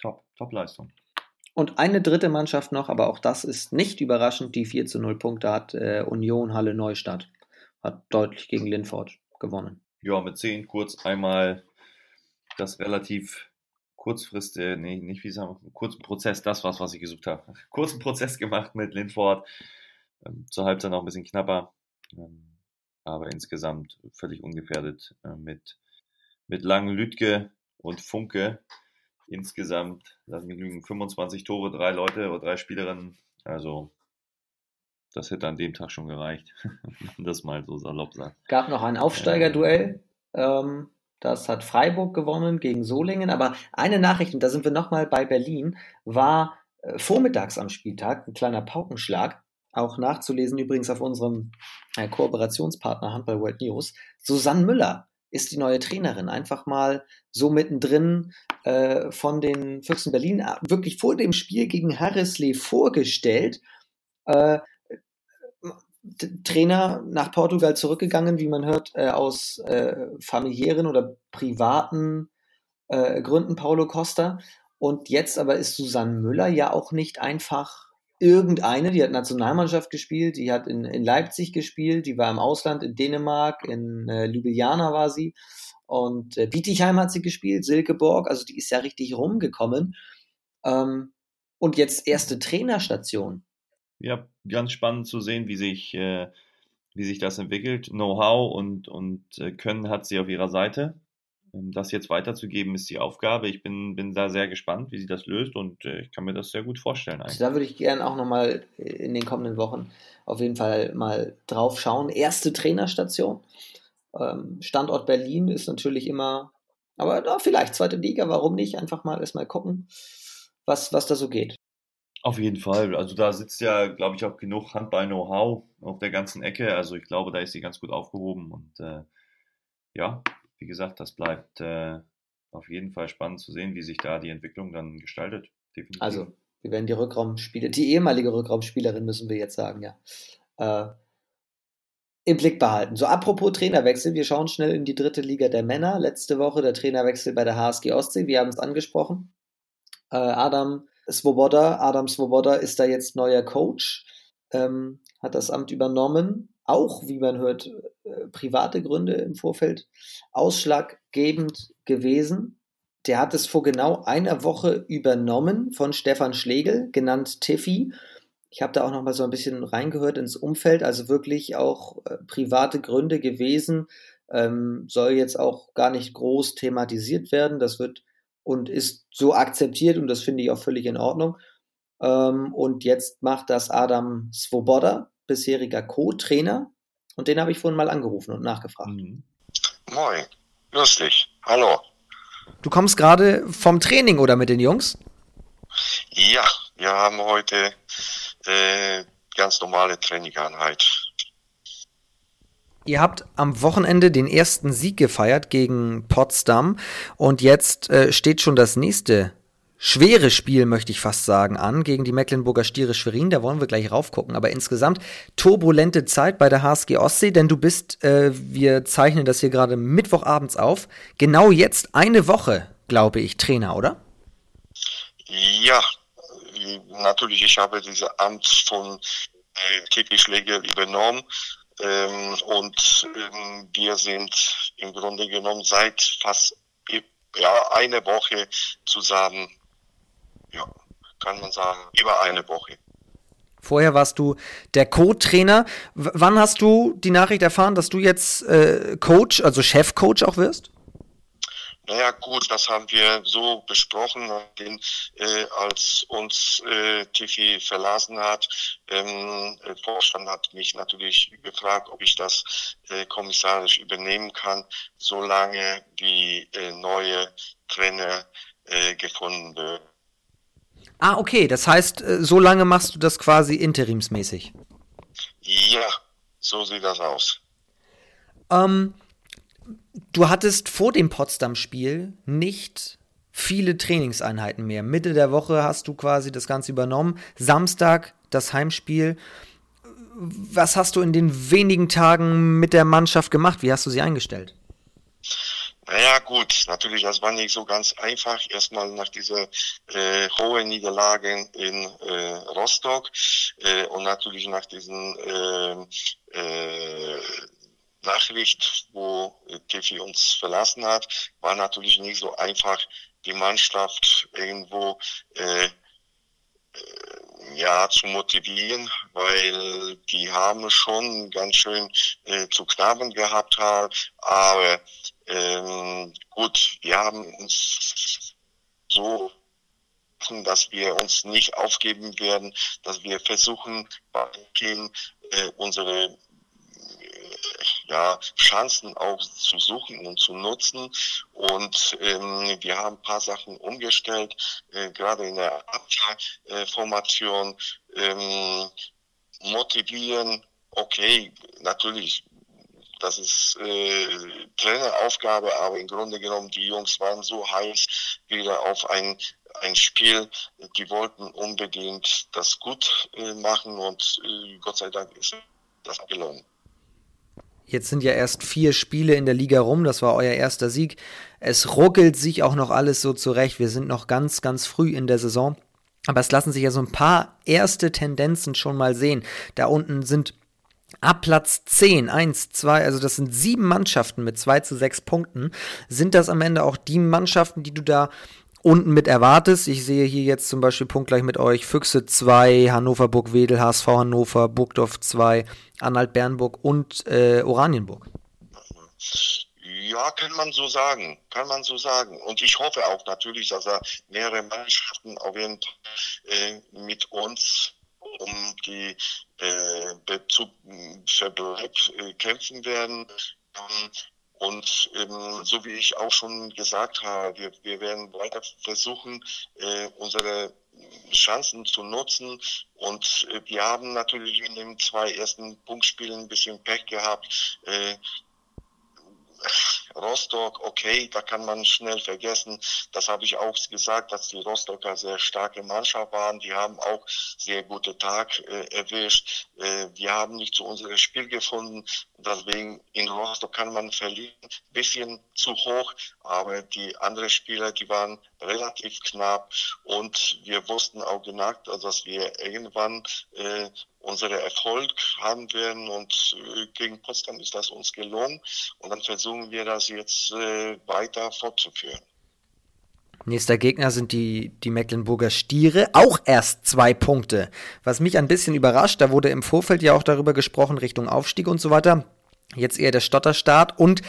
Top, top Leistung. Und eine dritte Mannschaft noch, aber auch das ist nicht überraschend, die 4 zu 0 Punkte hat äh, Union Halle Neustadt. Hat deutlich gegen Linford gewonnen. Ja, mit 10 kurz einmal das relativ kurzfristige, nee, nicht wie sagen kurzen Prozess, das was, was ich gesucht habe. *laughs* Kurzen Prozess gemacht mit Linford. Ähm, zur Halbzeit noch ein bisschen knapper. Ähm, aber insgesamt völlig ungefährdet äh, mit, mit Langen Lütke und Funke insgesamt, lass mich lügen, 25 Tore, drei Leute oder drei Spielerinnen. Also, das hätte an dem Tag schon gereicht, *laughs* das mal so salopp sagt. Gab noch ein Aufsteigerduell. Ähm, das hat Freiburg gewonnen gegen Solingen. Aber eine Nachricht, und da sind wir nochmal bei Berlin, war äh, vormittags am Spieltag ein kleiner Paukenschlag. Auch nachzulesen übrigens auf unserem äh, Kooperationspartner Handball World News. Susanne Müller ist die neue Trainerin. Einfach mal so mittendrin äh, von den Füchsen Berlin äh, wirklich vor dem Spiel gegen Harrisley vorgestellt. Äh, Trainer nach Portugal zurückgegangen, wie man hört, äh, aus äh, familiären oder privaten äh, Gründen, Paulo Costa. Und jetzt aber ist Susanne Müller ja auch nicht einfach irgendeine, die hat Nationalmannschaft gespielt, die hat in, in Leipzig gespielt, die war im Ausland, in Dänemark, in äh, Ljubljana war sie und äh, Bietigheim hat sie gespielt, Silkeborg, also die ist ja richtig rumgekommen. Ähm, und jetzt erste Trainerstation. Ja, ganz spannend zu sehen, wie sich, äh, wie sich das entwickelt. Know-how und, und äh, Können hat sie auf ihrer Seite. Ähm, das jetzt weiterzugeben, ist die Aufgabe. Ich bin, bin da sehr gespannt, wie sie das löst und äh, ich kann mir das sehr gut vorstellen. Eigentlich. Also da würde ich gerne auch nochmal in den kommenden Wochen auf jeden Fall mal drauf schauen. Erste Trainerstation. Ähm, Standort Berlin ist natürlich immer, aber da vielleicht zweite Liga, warum nicht? Einfach mal erstmal gucken, was, was da so geht. Auf jeden Fall. Also da sitzt ja, glaube ich, auch genug Handball-Know-how auf der ganzen Ecke. Also ich glaube, da ist sie ganz gut aufgehoben und äh, ja, wie gesagt, das bleibt äh, auf jeden Fall spannend zu sehen, wie sich da die Entwicklung dann gestaltet. Definitiv. Also, wir werden die Rückraumspieler, die ehemalige Rückraumspielerin, müssen wir jetzt sagen, ja, äh, im Blick behalten. So, apropos Trainerwechsel, wir schauen schnell in die dritte Liga der Männer. Letzte Woche der Trainerwechsel bei der HSG Ostsee, wir haben es angesprochen. Äh, Adam Svoboda, Adam Svoboda ist da jetzt neuer Coach, ähm, hat das Amt übernommen auch, wie man hört, äh, private Gründe im Vorfeld ausschlaggebend gewesen. Der hat es vor genau einer Woche übernommen von Stefan Schlegel, genannt Tiffy. Ich habe da auch noch mal so ein bisschen reingehört ins Umfeld, also wirklich auch äh, private Gründe gewesen, ähm, soll jetzt auch gar nicht groß thematisiert werden. Das wird und ist so akzeptiert und das finde ich auch völlig in Ordnung. Ähm, und jetzt macht das Adam Svoboda, bisheriger Co-Trainer. Und den habe ich vorhin mal angerufen und nachgefragt. Mhm. Moin, lustig. Hallo. Du kommst gerade vom Training oder mit den Jungs? Ja, wir haben heute äh, ganz normale Trainingeinheit. Ihr habt am Wochenende den ersten Sieg gefeiert gegen Potsdam und jetzt äh, steht schon das nächste schwere Spiel, möchte ich fast sagen, an gegen die Mecklenburger Stiere Schwerin. Da wollen wir gleich raufgucken. Aber insgesamt turbulente Zeit bei der HSG Ostsee, denn du bist, äh, wir zeichnen das hier gerade Mittwochabends auf, genau jetzt eine Woche, glaube ich, Trainer, oder? Ja, natürlich, ich habe dieses Amt von äh, Kiki Schlegel übernommen. Ähm, und ähm, wir sind im Grunde genommen seit fast ja, eine Woche zusammen. Ja, kann man sagen, über eine Woche. Vorher warst du der Co-Trainer. wann hast du die Nachricht erfahren, dass du jetzt äh, Coach, also Chefcoach auch wirst? Naja gut, das haben wir so besprochen, denn, äh, als uns äh, Tiffy verlassen hat. Ähm, der Vorstand hat mich natürlich gefragt, ob ich das äh, kommissarisch übernehmen kann, solange die äh, neue Trainer äh, gefunden wird. Ah, okay, das heißt, äh, so lange machst du das quasi interimsmäßig? Ja, so sieht das aus. Ähm, du hattest vor dem Potsdam-Spiel nicht viele Trainingseinheiten mehr. Mitte der Woche hast du quasi das Ganze übernommen. Samstag das Heimspiel. Was hast du in den wenigen Tagen mit der Mannschaft gemacht? Wie hast du sie eingestellt? Naja, gut, natürlich, das war nicht so ganz einfach. Erstmal nach dieser äh, hohen Niederlage in äh, Rostock äh, und natürlich nach diesen äh, äh, Nachricht, wo Tiffy uns verlassen hat, war natürlich nicht so einfach, die Mannschaft irgendwo äh, äh, ja zu motivieren, weil die haben schon ganz schön äh, zu knabbern gehabt haben, aber ähm, gut, wir haben uns so dass wir uns nicht aufgeben werden, dass wir versuchen, Team äh, unsere ja, Chancen auch zu suchen und zu nutzen. Und ähm, wir haben ein paar Sachen umgestellt, äh, gerade in der Abwehrformation. Ähm, motivieren, okay, natürlich, das ist äh, Traineraufgabe, aber im Grunde genommen, die Jungs waren so heiß wieder auf ein ein Spiel, die wollten unbedingt das gut äh, machen und äh, Gott sei Dank ist das gelungen. Jetzt sind ja erst vier Spiele in der Liga rum, das war euer erster Sieg. Es ruckelt sich auch noch alles so zurecht. Wir sind noch ganz, ganz früh in der Saison. Aber es lassen sich ja so ein paar erste Tendenzen schon mal sehen. Da unten sind ab Platz 10, 1, 2, also das sind sieben Mannschaften mit 2 zu 6 Punkten. Sind das am Ende auch die Mannschaften, die du da unten mit erwartest. Ich sehe hier jetzt zum Beispiel punktgleich mit euch Füchse 2, Hannover Burgwedel, HSV Hannover, Burgdorf 2, Anhalt Bernburg und äh, Oranienburg. Ja, kann man so sagen, kann man so sagen. Und ich hoffe auch natürlich, dass er mehrere Mannschaften auf jeden Fall äh, mit uns um die äh, zu Verbleib äh, kämpfen werden. Ähm, und ähm, so wie ich auch schon gesagt habe, wir, wir werden weiter versuchen, äh, unsere Chancen zu nutzen. Und äh, wir haben natürlich in den zwei ersten Punktspielen ein bisschen Pech gehabt. Äh, Rostock, okay, da kann man schnell vergessen. Das habe ich auch gesagt, dass die Rostocker sehr starke Mannschaft waren. Die haben auch sehr gute Tag äh, erwischt. Äh, wir haben nicht zu unserem Spiel gefunden. Deswegen in Rostock kann man verlieren. Bisschen zu hoch, aber die anderen Spieler, die waren relativ knapp und wir wussten auch genau, dass wir irgendwann äh, unsere Erfolg haben werden und äh, gegen Potsdam ist das uns gelungen und dann versuchen wir das jetzt äh, weiter fortzuführen. Nächster Gegner sind die, die Mecklenburger Stiere, auch erst zwei Punkte. Was mich ein bisschen überrascht, da wurde im Vorfeld ja auch darüber gesprochen, Richtung Aufstieg und so weiter. Jetzt eher der Stotterstart und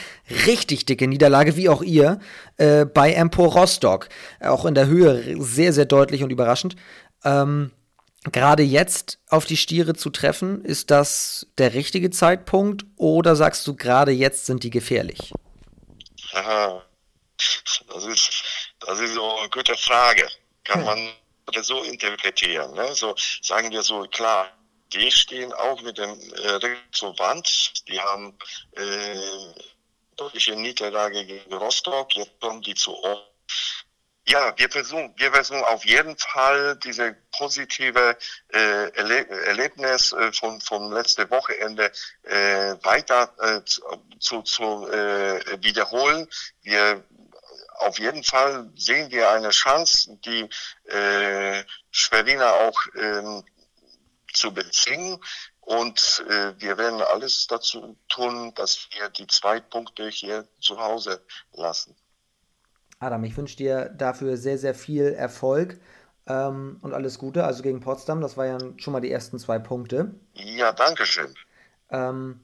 richtig dicke Niederlage, wie auch ihr, äh, bei Empor Rostock. Auch in der Höhe sehr, sehr deutlich und überraschend. Ähm, Gerade jetzt auf die Stiere zu treffen, ist das der richtige Zeitpunkt oder sagst du, gerade jetzt sind die gefährlich? Aha. Das ist, das ist so eine gute Frage. Kann hm. man so interpretieren. Ne? So sagen wir so, klar, die stehen auch mit dem äh, zur Wand. Die haben äh, deutliche Niederlage gegen Rostock. Jetzt kommen die zu uns. Ja, wir versuchen, wir versuchen auf jeden Fall diese positive äh, Erleb Erlebnis äh, von vom letzten Wochenende äh, weiter äh, zu, zu äh, wiederholen. Wir auf jeden Fall sehen wir eine Chance, die äh, Schweriner auch ähm, zu bezwingen. Und äh, wir werden alles dazu tun, dass wir die zwei Punkte hier zu Hause lassen. Adam, ich wünsche dir dafür sehr, sehr viel Erfolg ähm, und alles Gute. Also gegen Potsdam, das waren ja schon mal die ersten zwei Punkte. Ja, danke schön. Ähm,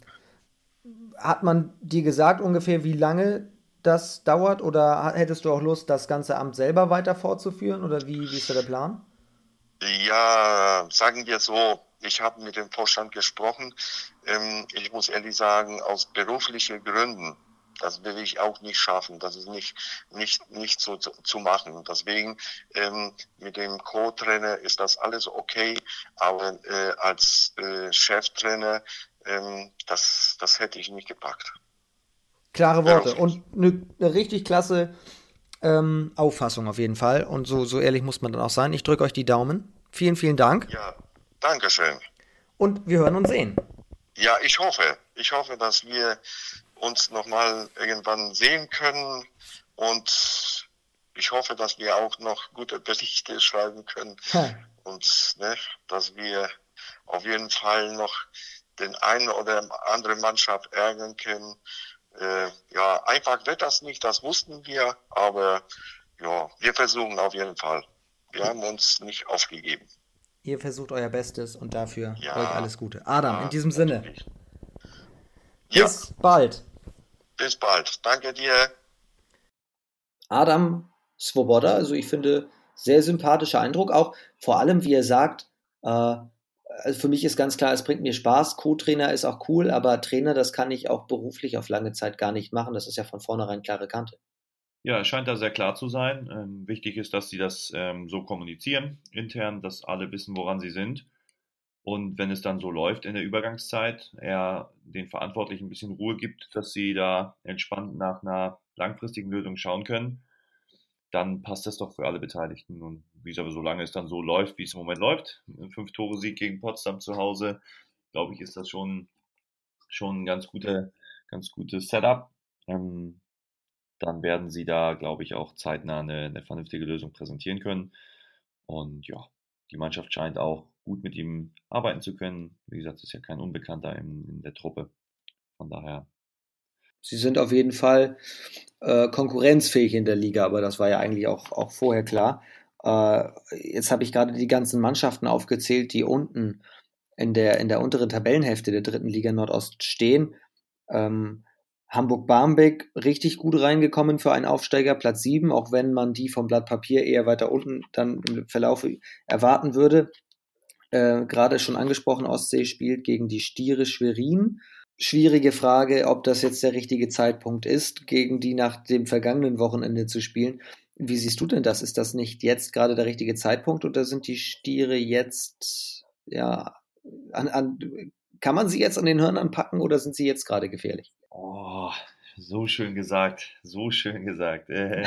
hat man dir gesagt ungefähr, wie lange das dauert? Oder hättest du auch Lust, das ganze Amt selber weiter fortzuführen? Oder wie, wie ist da der Plan? Ja, sagen wir so, ich habe mit dem Vorstand gesprochen. Ähm, ich muss ehrlich sagen, aus beruflichen Gründen, das will ich auch nicht schaffen. Das ist nicht, nicht, nicht so zu, zu machen. Deswegen ähm, mit dem Co-Trainer ist das alles okay, aber äh, als äh, Cheftrainer, ähm, das, das hätte ich nicht gepackt. Klare Worte und eine, eine richtig klasse ähm, Auffassung auf jeden Fall. Und so, so ehrlich muss man dann auch sein. Ich drücke euch die Daumen. Vielen, vielen Dank. Ja, danke schön. Und wir hören und sehen. Ja, ich hoffe. Ich hoffe, dass wir uns nochmal irgendwann sehen können. Und ich hoffe, dass wir auch noch gute Berichte schreiben können. Hm. Und ne, dass wir auf jeden Fall noch den einen oder andere Mannschaft ärgern können. Äh, ja, einfach wird das nicht, das wussten wir, aber ja, wir versuchen auf jeden Fall. Wir haben uns nicht aufgegeben. Ihr versucht euer Bestes und dafür ja, euch alles Gute. Adam, ja, in diesem Sinne. Ja. Bis bald. Bis bald. Danke dir. Adam Svoboda, also ich finde, sehr sympathischer Eindruck. Auch vor allem, wie er sagt, äh, also für mich ist ganz klar, es bringt mir Spaß. Co-Trainer ist auch cool, aber Trainer, das kann ich auch beruflich auf lange Zeit gar nicht machen. Das ist ja von vornherein klare Kante. Ja, es scheint da sehr klar zu sein. Ähm, wichtig ist, dass sie das ähm, so kommunizieren intern, dass alle wissen, woran sie sind. Und wenn es dann so läuft in der Übergangszeit, er den Verantwortlichen ein bisschen Ruhe gibt, dass sie da entspannt nach einer langfristigen Lösung schauen können, dann passt das doch für alle Beteiligten. Und wie es aber so lange es dann so läuft, wie es im Moment läuft, fünf Tore Sieg gegen Potsdam zu Hause, glaube ich, ist das schon, schon ein ganz, gute, ganz gutes Setup. Ähm, dann werden sie da, glaube ich, auch zeitnah eine, eine vernünftige Lösung präsentieren können. Und ja, die Mannschaft scheint auch gut mit ihm arbeiten zu können. Wie gesagt, ist ja kein Unbekannter in, in der Truppe. Von daher. Sie sind auf jeden Fall äh, konkurrenzfähig in der Liga, aber das war ja eigentlich auch, auch vorher klar. Äh, jetzt habe ich gerade die ganzen Mannschaften aufgezählt, die unten in der, in der unteren Tabellenhälfte der dritten Liga Nordost stehen. Ähm, Hamburg-Barmbek richtig gut reingekommen für einen Aufsteiger, Platz 7, auch wenn man die vom Blatt Papier eher weiter unten dann im Verlauf erwarten würde. Äh, Gerade schon angesprochen, Ostsee spielt gegen die Stiere Schwerin. Schwierige Frage, ob das jetzt der richtige Zeitpunkt ist, gegen die nach dem vergangenen Wochenende zu spielen. Wie siehst du denn das? Ist das nicht jetzt gerade der richtige Zeitpunkt oder sind die Stiere jetzt, ja, an, an, kann man sie jetzt an den Hörnern packen oder sind sie jetzt gerade gefährlich? Oh, so schön gesagt, so schön gesagt. *laughs* Ähm,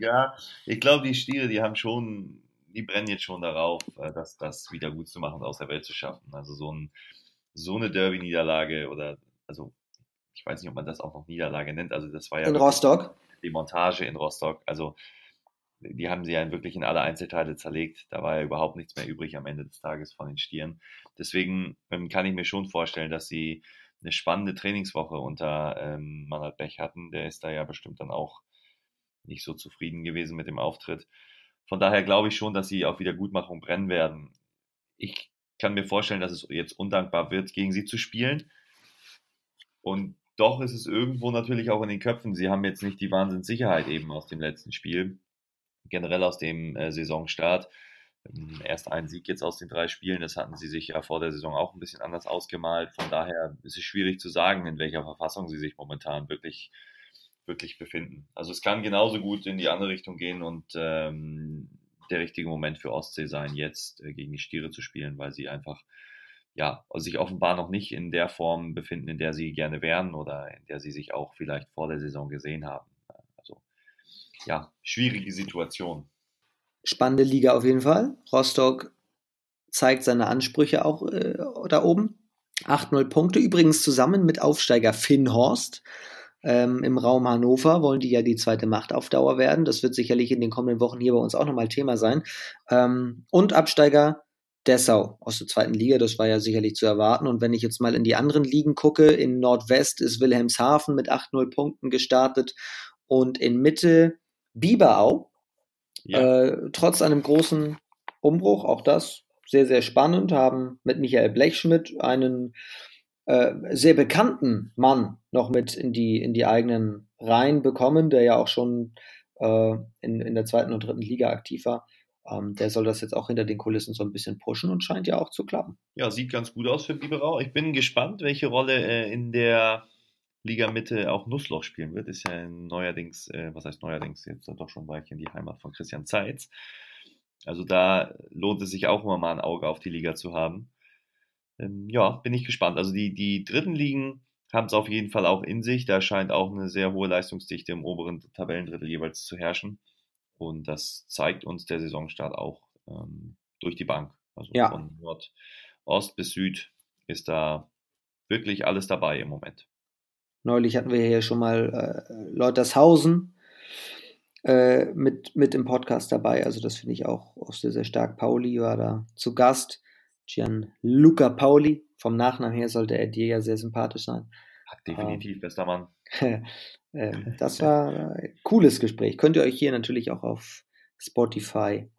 ja, ich glaube, die Stiere, die haben schon, die brennen jetzt schon darauf, äh, das, das wieder gut zu machen und aus der Welt zu schaffen. Also so, ein, so eine Derby-Niederlage oder, also ich weiß nicht, ob man das auch noch Niederlage nennt. Also das war ja in Rostock. Die Montage in Rostock. Also die haben sie ja wirklich in alle Einzelteile zerlegt. Da war ja überhaupt nichts mehr übrig am Ende des Tages von den Stieren. Deswegen ähm, kann ich mir schon vorstellen, dass sie eine spannende Trainingswoche unter ähm, Manfred Bech hatten. Der ist da ja bestimmt dann auch nicht so zufrieden gewesen mit dem Auftritt. Von daher glaube ich schon, dass sie auf Wiedergutmachung brennen werden. Ich kann mir vorstellen, dass es jetzt undankbar wird, gegen sie zu spielen. Und doch ist es irgendwo natürlich auch in den Köpfen. Sie haben jetzt nicht die Wahnsinnssicherheit eben aus dem letzten Spiel, generell aus dem äh, Saisonstart. Ähm, erst ein Sieg jetzt aus den drei Spielen, das hatten sie sich ja vor der Saison auch ein bisschen anders ausgemalt. Von daher ist es schwierig zu sagen, in welcher Verfassung sie sich momentan wirklich, wirklich befinden. Also es kann genauso gut in die andere Richtung gehen und ähm, der richtige Moment für Ostsee sein, jetzt äh, gegen die Stiere zu spielen, weil sie einfach ja, sich offenbar noch nicht in der Form befinden, in der sie gerne wären oder in der sie sich auch vielleicht vor der Saison gesehen haben. Also ja, schwierige Situation. Spannende Liga auf jeden Fall. Rostock zeigt seine Ansprüche auch äh, da oben. 8-0 Punkte, übrigens zusammen mit Aufsteiger Finn Horst. Ähm, Im Raum Hannover wollen die ja die zweite Macht auf Dauer werden. Das wird sicherlich in den kommenden Wochen hier bei uns auch nochmal Thema sein. Ähm, und Absteiger Dessau aus der zweiten Liga, das war ja sicherlich zu erwarten. Und wenn ich jetzt mal in die anderen Ligen gucke, in Nordwest ist Wilhelmshaven mit 8-0 Punkten gestartet und in Mitte Biberau, ja. äh, trotz einem großen Umbruch, auch das sehr, sehr spannend, haben mit Michael Blechschmidt einen äh, sehr bekannten Mann noch mit in die, in die eigenen Reihen bekommen, der ja auch schon äh, in, in der zweiten und dritten Liga aktiv war. Ähm, der soll das jetzt auch hinter den Kulissen so ein bisschen pushen und scheint ja auch zu klappen. Ja, sieht ganz gut aus für Biberau. Ich bin gespannt, welche Rolle äh, in der Liga Mitte auch Nussloch spielen wird. Ist ja neuerdings, äh, was heißt neuerdings, jetzt doch schon ein Weilchen die Heimat von Christian Zeitz. Also da lohnt es sich auch immer mal ein Auge auf die Liga zu haben. Ähm, ja, bin ich gespannt. Also die, die dritten Ligen haben es auf jeden Fall auch in sich. Da scheint auch eine sehr hohe Leistungsdichte im oberen Tabellendrittel jeweils zu herrschen. Und das zeigt uns der Saisonstart auch ähm, durch die Bank. Also ja. von Nordost bis Süd ist da wirklich alles dabei im Moment. Neulich hatten wir hier schon mal äh, Leutershausen äh, mit, mit im Podcast dabei. Also das finde ich auch, auch sehr, sehr stark. Pauli war da zu Gast. Gianluca Pauli. Vom Nachnamen her sollte er dir ja sehr sympathisch sein. Definitiv, ähm, bester Mann. *laughs* Ähm, das war ein cooles Gespräch. Könnt ihr euch hier natürlich auch auf Spotify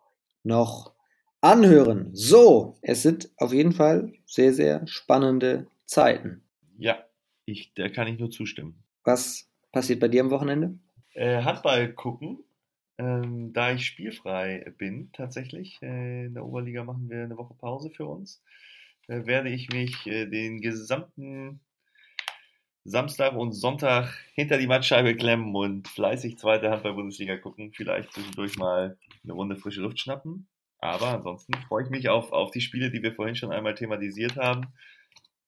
noch anhören. So, es sind auf jeden Fall sehr, sehr spannende Zeiten. Ja, ich, da kann ich nur zustimmen. Was passiert bei dir am Wochenende? Äh, Handball gucken. Ähm, da ich spielfrei bin, tatsächlich. Äh, in der Oberliga machen wir eine Woche Pause für uns. Äh, werde ich mich äh, den gesamten Samstag und Sonntag hinter die Mattscheibe klemmen und fleißig zweite Handball-Bundesliga gucken. Vielleicht zwischendurch mal eine Runde frische Luft schnappen. Aber ansonsten freue ich mich auf, auf die Spiele, die wir vorhin schon einmal thematisiert haben.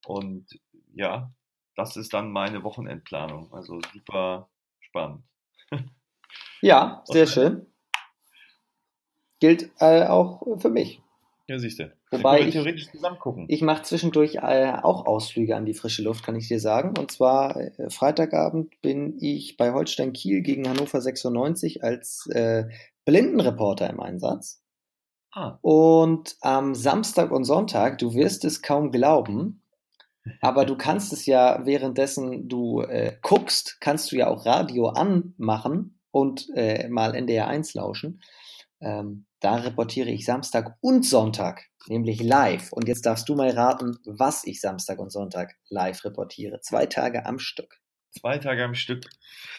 Und ja, das ist dann meine Wochenendplanung. Also super spannend. *laughs* Ja, sehr schön. Gilt äh, auch für mich. Ja, siehst du. Wobei ich, theoretisch zusammen gucken. Ich mache zwischendurch äh, auch Ausflüge an die frische Luft, kann ich dir sagen. Und zwar äh, Freitagabend bin ich bei Holstein Kiel gegen Hannover 96 als äh, Blindenreporter im Einsatz. Ah. Und am Samstag und Sonntag, du wirst es kaum glauben, *laughs* aber du kannst es ja währenddessen du äh, guckst, kannst du ja auch Radio anmachen und äh, mal NDR 1 lauschen. Ähm, da reportiere ich Samstag und Sonntag, nämlich live. Und jetzt darfst du mal raten, was ich Samstag und Sonntag live reportiere. Zwei Tage am Stück. Zwei Tage am Stück.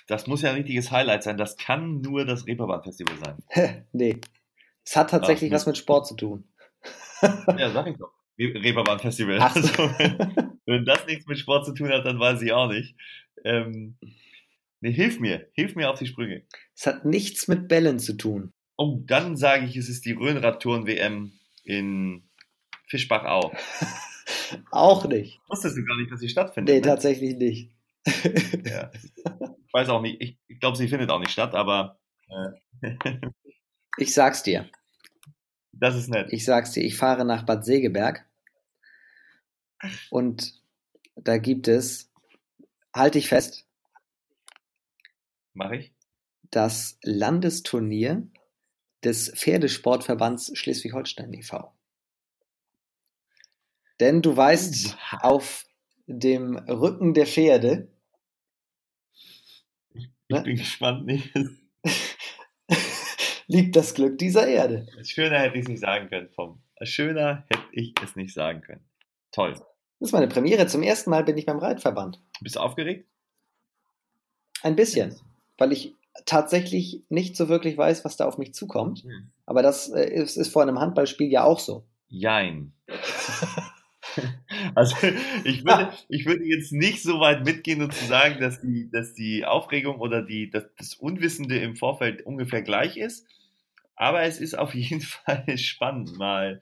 Das muss ja ein richtiges Highlight sein. Das kann nur das Reeperbahn-Festival sein. *laughs* nee. Es hat tatsächlich was mit Sport zu tun. *laughs* ja, sag ich doch. Reeperbahn-Festival. So. *laughs* Also, wenn, wenn, das nichts mit Sport zu tun hat, dann weiß ich auch nicht. Ähm, nee, hilf mir. Hilf mir auf die Sprünge. Es hat nichts mit Bällen zu tun. Oh, dann sage ich, es ist die Rhönradtouren-WM in Fischbach-Au. *laughs* auch nicht. Wusstest du gar nicht, dass sie stattfindet? Nee, ne? tatsächlich nicht. ja. *laughs* Ich weiß auch nicht. Ich, ich glaube, sie findet auch nicht statt, aber. Äh. *laughs* ich sag's dir. Das ist nett. Ich sag's dir, ich fahre nach Bad Segeberg und da gibt es, halte ich fest. Mach ich. Das Landesturnier des Pferdesportverbands Schleswig-Holstein e.V. Denn du weißt, auf dem Rücken der Pferde. Ich, ne? bin gespannt, nicht. *laughs* liegt das Glück dieser Erde. Schöner hätte ich es nicht sagen können, Tom. Schöner hätte ich es nicht sagen können. Toll. Das ist meine Premiere. Zum ersten Mal bin ich beim Reitverband. Bist du aufgeregt? Ein bisschen, weil ich tatsächlich nicht so wirklich weiß, was da auf mich zukommt. Hm. Aber das äh, ist, ist vor einem Handballspiel ja auch so. Jein. *laughs* Also ich würde, ich würde jetzt nicht so weit mitgehen und zu sagen, dass die, dass die Aufregung oder die, das, das Unwissende im Vorfeld ungefähr gleich ist. Aber es ist auf *laughs* jeden Fall spannend, mal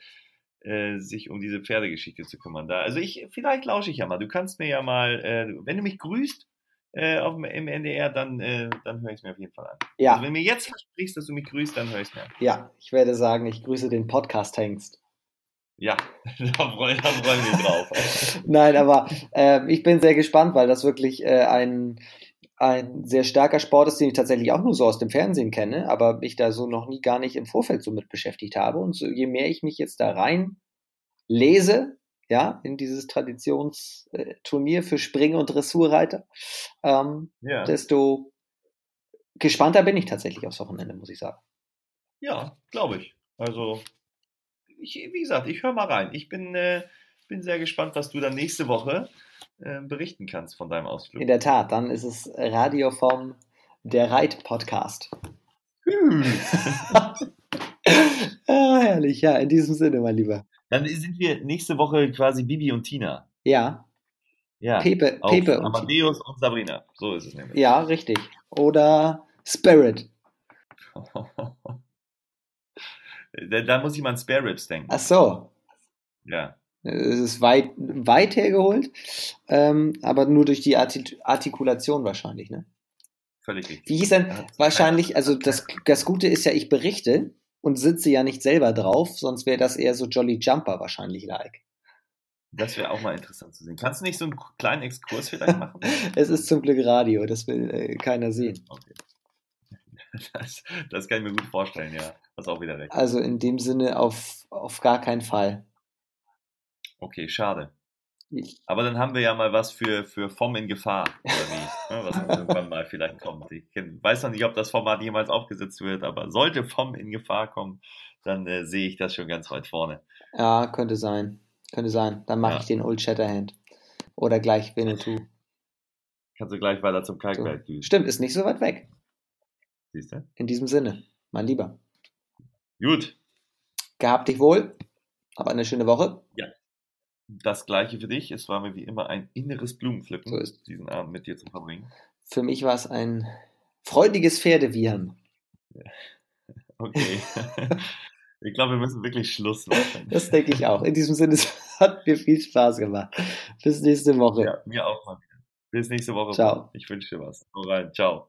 äh, sich um diese Pferdegeschichte zu kümmern. Da, also ich, vielleicht lausche ich ja mal. Du kannst mir ja mal, äh, wenn du mich grüßt äh, auf, dem- im NDR, dann, äh, dann höre ich es mir auf jeden Fall an. Ja, Also wenn du mir jetzt versprichst, dass du mich grüßt, dann höre ich es mir an. ja, ich werde sagen, ich grüße den Podcast-Hengst. Ja, *laughs* da freuen, wir drauf. *laughs* Nein, aber äh, ich bin sehr gespannt, weil das wirklich äh, ein, ein sehr starker Sport ist, den ich tatsächlich auch nur so aus dem Fernsehen kenne, aber mich da so noch nie gar nicht im Vorfeld so mit beschäftigt habe. Und so, je mehr ich mich jetzt da rein lese, ja, in dieses Traditionsturnier für Spring- und Dressurreiter, ähm, Ja, desto gespannter bin ich tatsächlich aufs Wochenende, muss ich sagen. ja glaube ich. Also, ich, wie gesagt, ich höre mal rein. Ich bin, äh, bin sehr gespannt, was du dann nächste Woche äh, berichten kannst von deinem Ausflug. In der Tat, dann ist es Radio vom Der Reit-Podcast. Hm. *laughs* *laughs* ah, herrlich, ja, in diesem Sinne, mein Lieber. Dann sind wir nächste Woche quasi Bibi und Tina. Ja, Ja, Pepe, auf Pepe und Amadeus und Sabrina. So ist es nämlich. Ja, richtig. Oder Spirit. *laughs* da, muss ich mal an Spare Ribs denken. Ach so. Ja. Es ist weit, weit hergeholt, ähm, aber nur durch die Arti Artikulation wahrscheinlich, ne? Völlig richtig. Wie hieß denn wahrscheinlich, also das, das Gute ist ja, ich berichte und sitze ja nicht selber drauf, sonst wäre das eher so Jolly Jumper wahrscheinlich like. Das wäre auch mal interessant zu sehen. Kannst du nicht so einen kleinen Exkurs vielleicht machen? *laughs* Es ist zum Glück Radio, das will äh, keiner sehen. Okay. *laughs* Das, das kann ich mir gut vorstellen, ja. Hast auch wieder recht. Also in dem Sinne auf, auf gar keinen Fall. Okay, schade. Aber dann haben wir ja mal was für, für Vom in Gefahr, oder wie? Ja, *laughs* was irgendwann mal vielleicht kommt. Ich weiß noch nicht, ob das Format jemals aufgesetzt wird, aber sollte Vom in Gefahr kommen, dann äh, sehe ich das schon ganz weit vorne. ja, könnte sein. Könnte sein. Dann mache Ja. ich den Old Shatterhand. Oder gleich Winnetou. Kannst du gleich weiter zum. Kalkberg düsen. Stimmt, ist nicht so weit weg. Siehst du? In diesem Sinne, mein Lieber. Gut, Gehabt dich wohl. Aber eine schöne Woche. Das gleiche für dich. Es war mir wie immer ein inneres Blumenpflücken, So diesen Abend mit dir zu verbringen. Für mich war es ein freudiges Pferdewiehern. *laughs* Okay. ich glaube, wir müssen wirklich Schluss machen. Das denke ich auch. In diesem Sinne, *laughs* es hat mir viel Spaß gemacht. Bis nächste Woche. Ja, mir auch mal wieder. Bis nächste Woche. Ciao. Ich wünsche dir was. Hau rein. Ciao.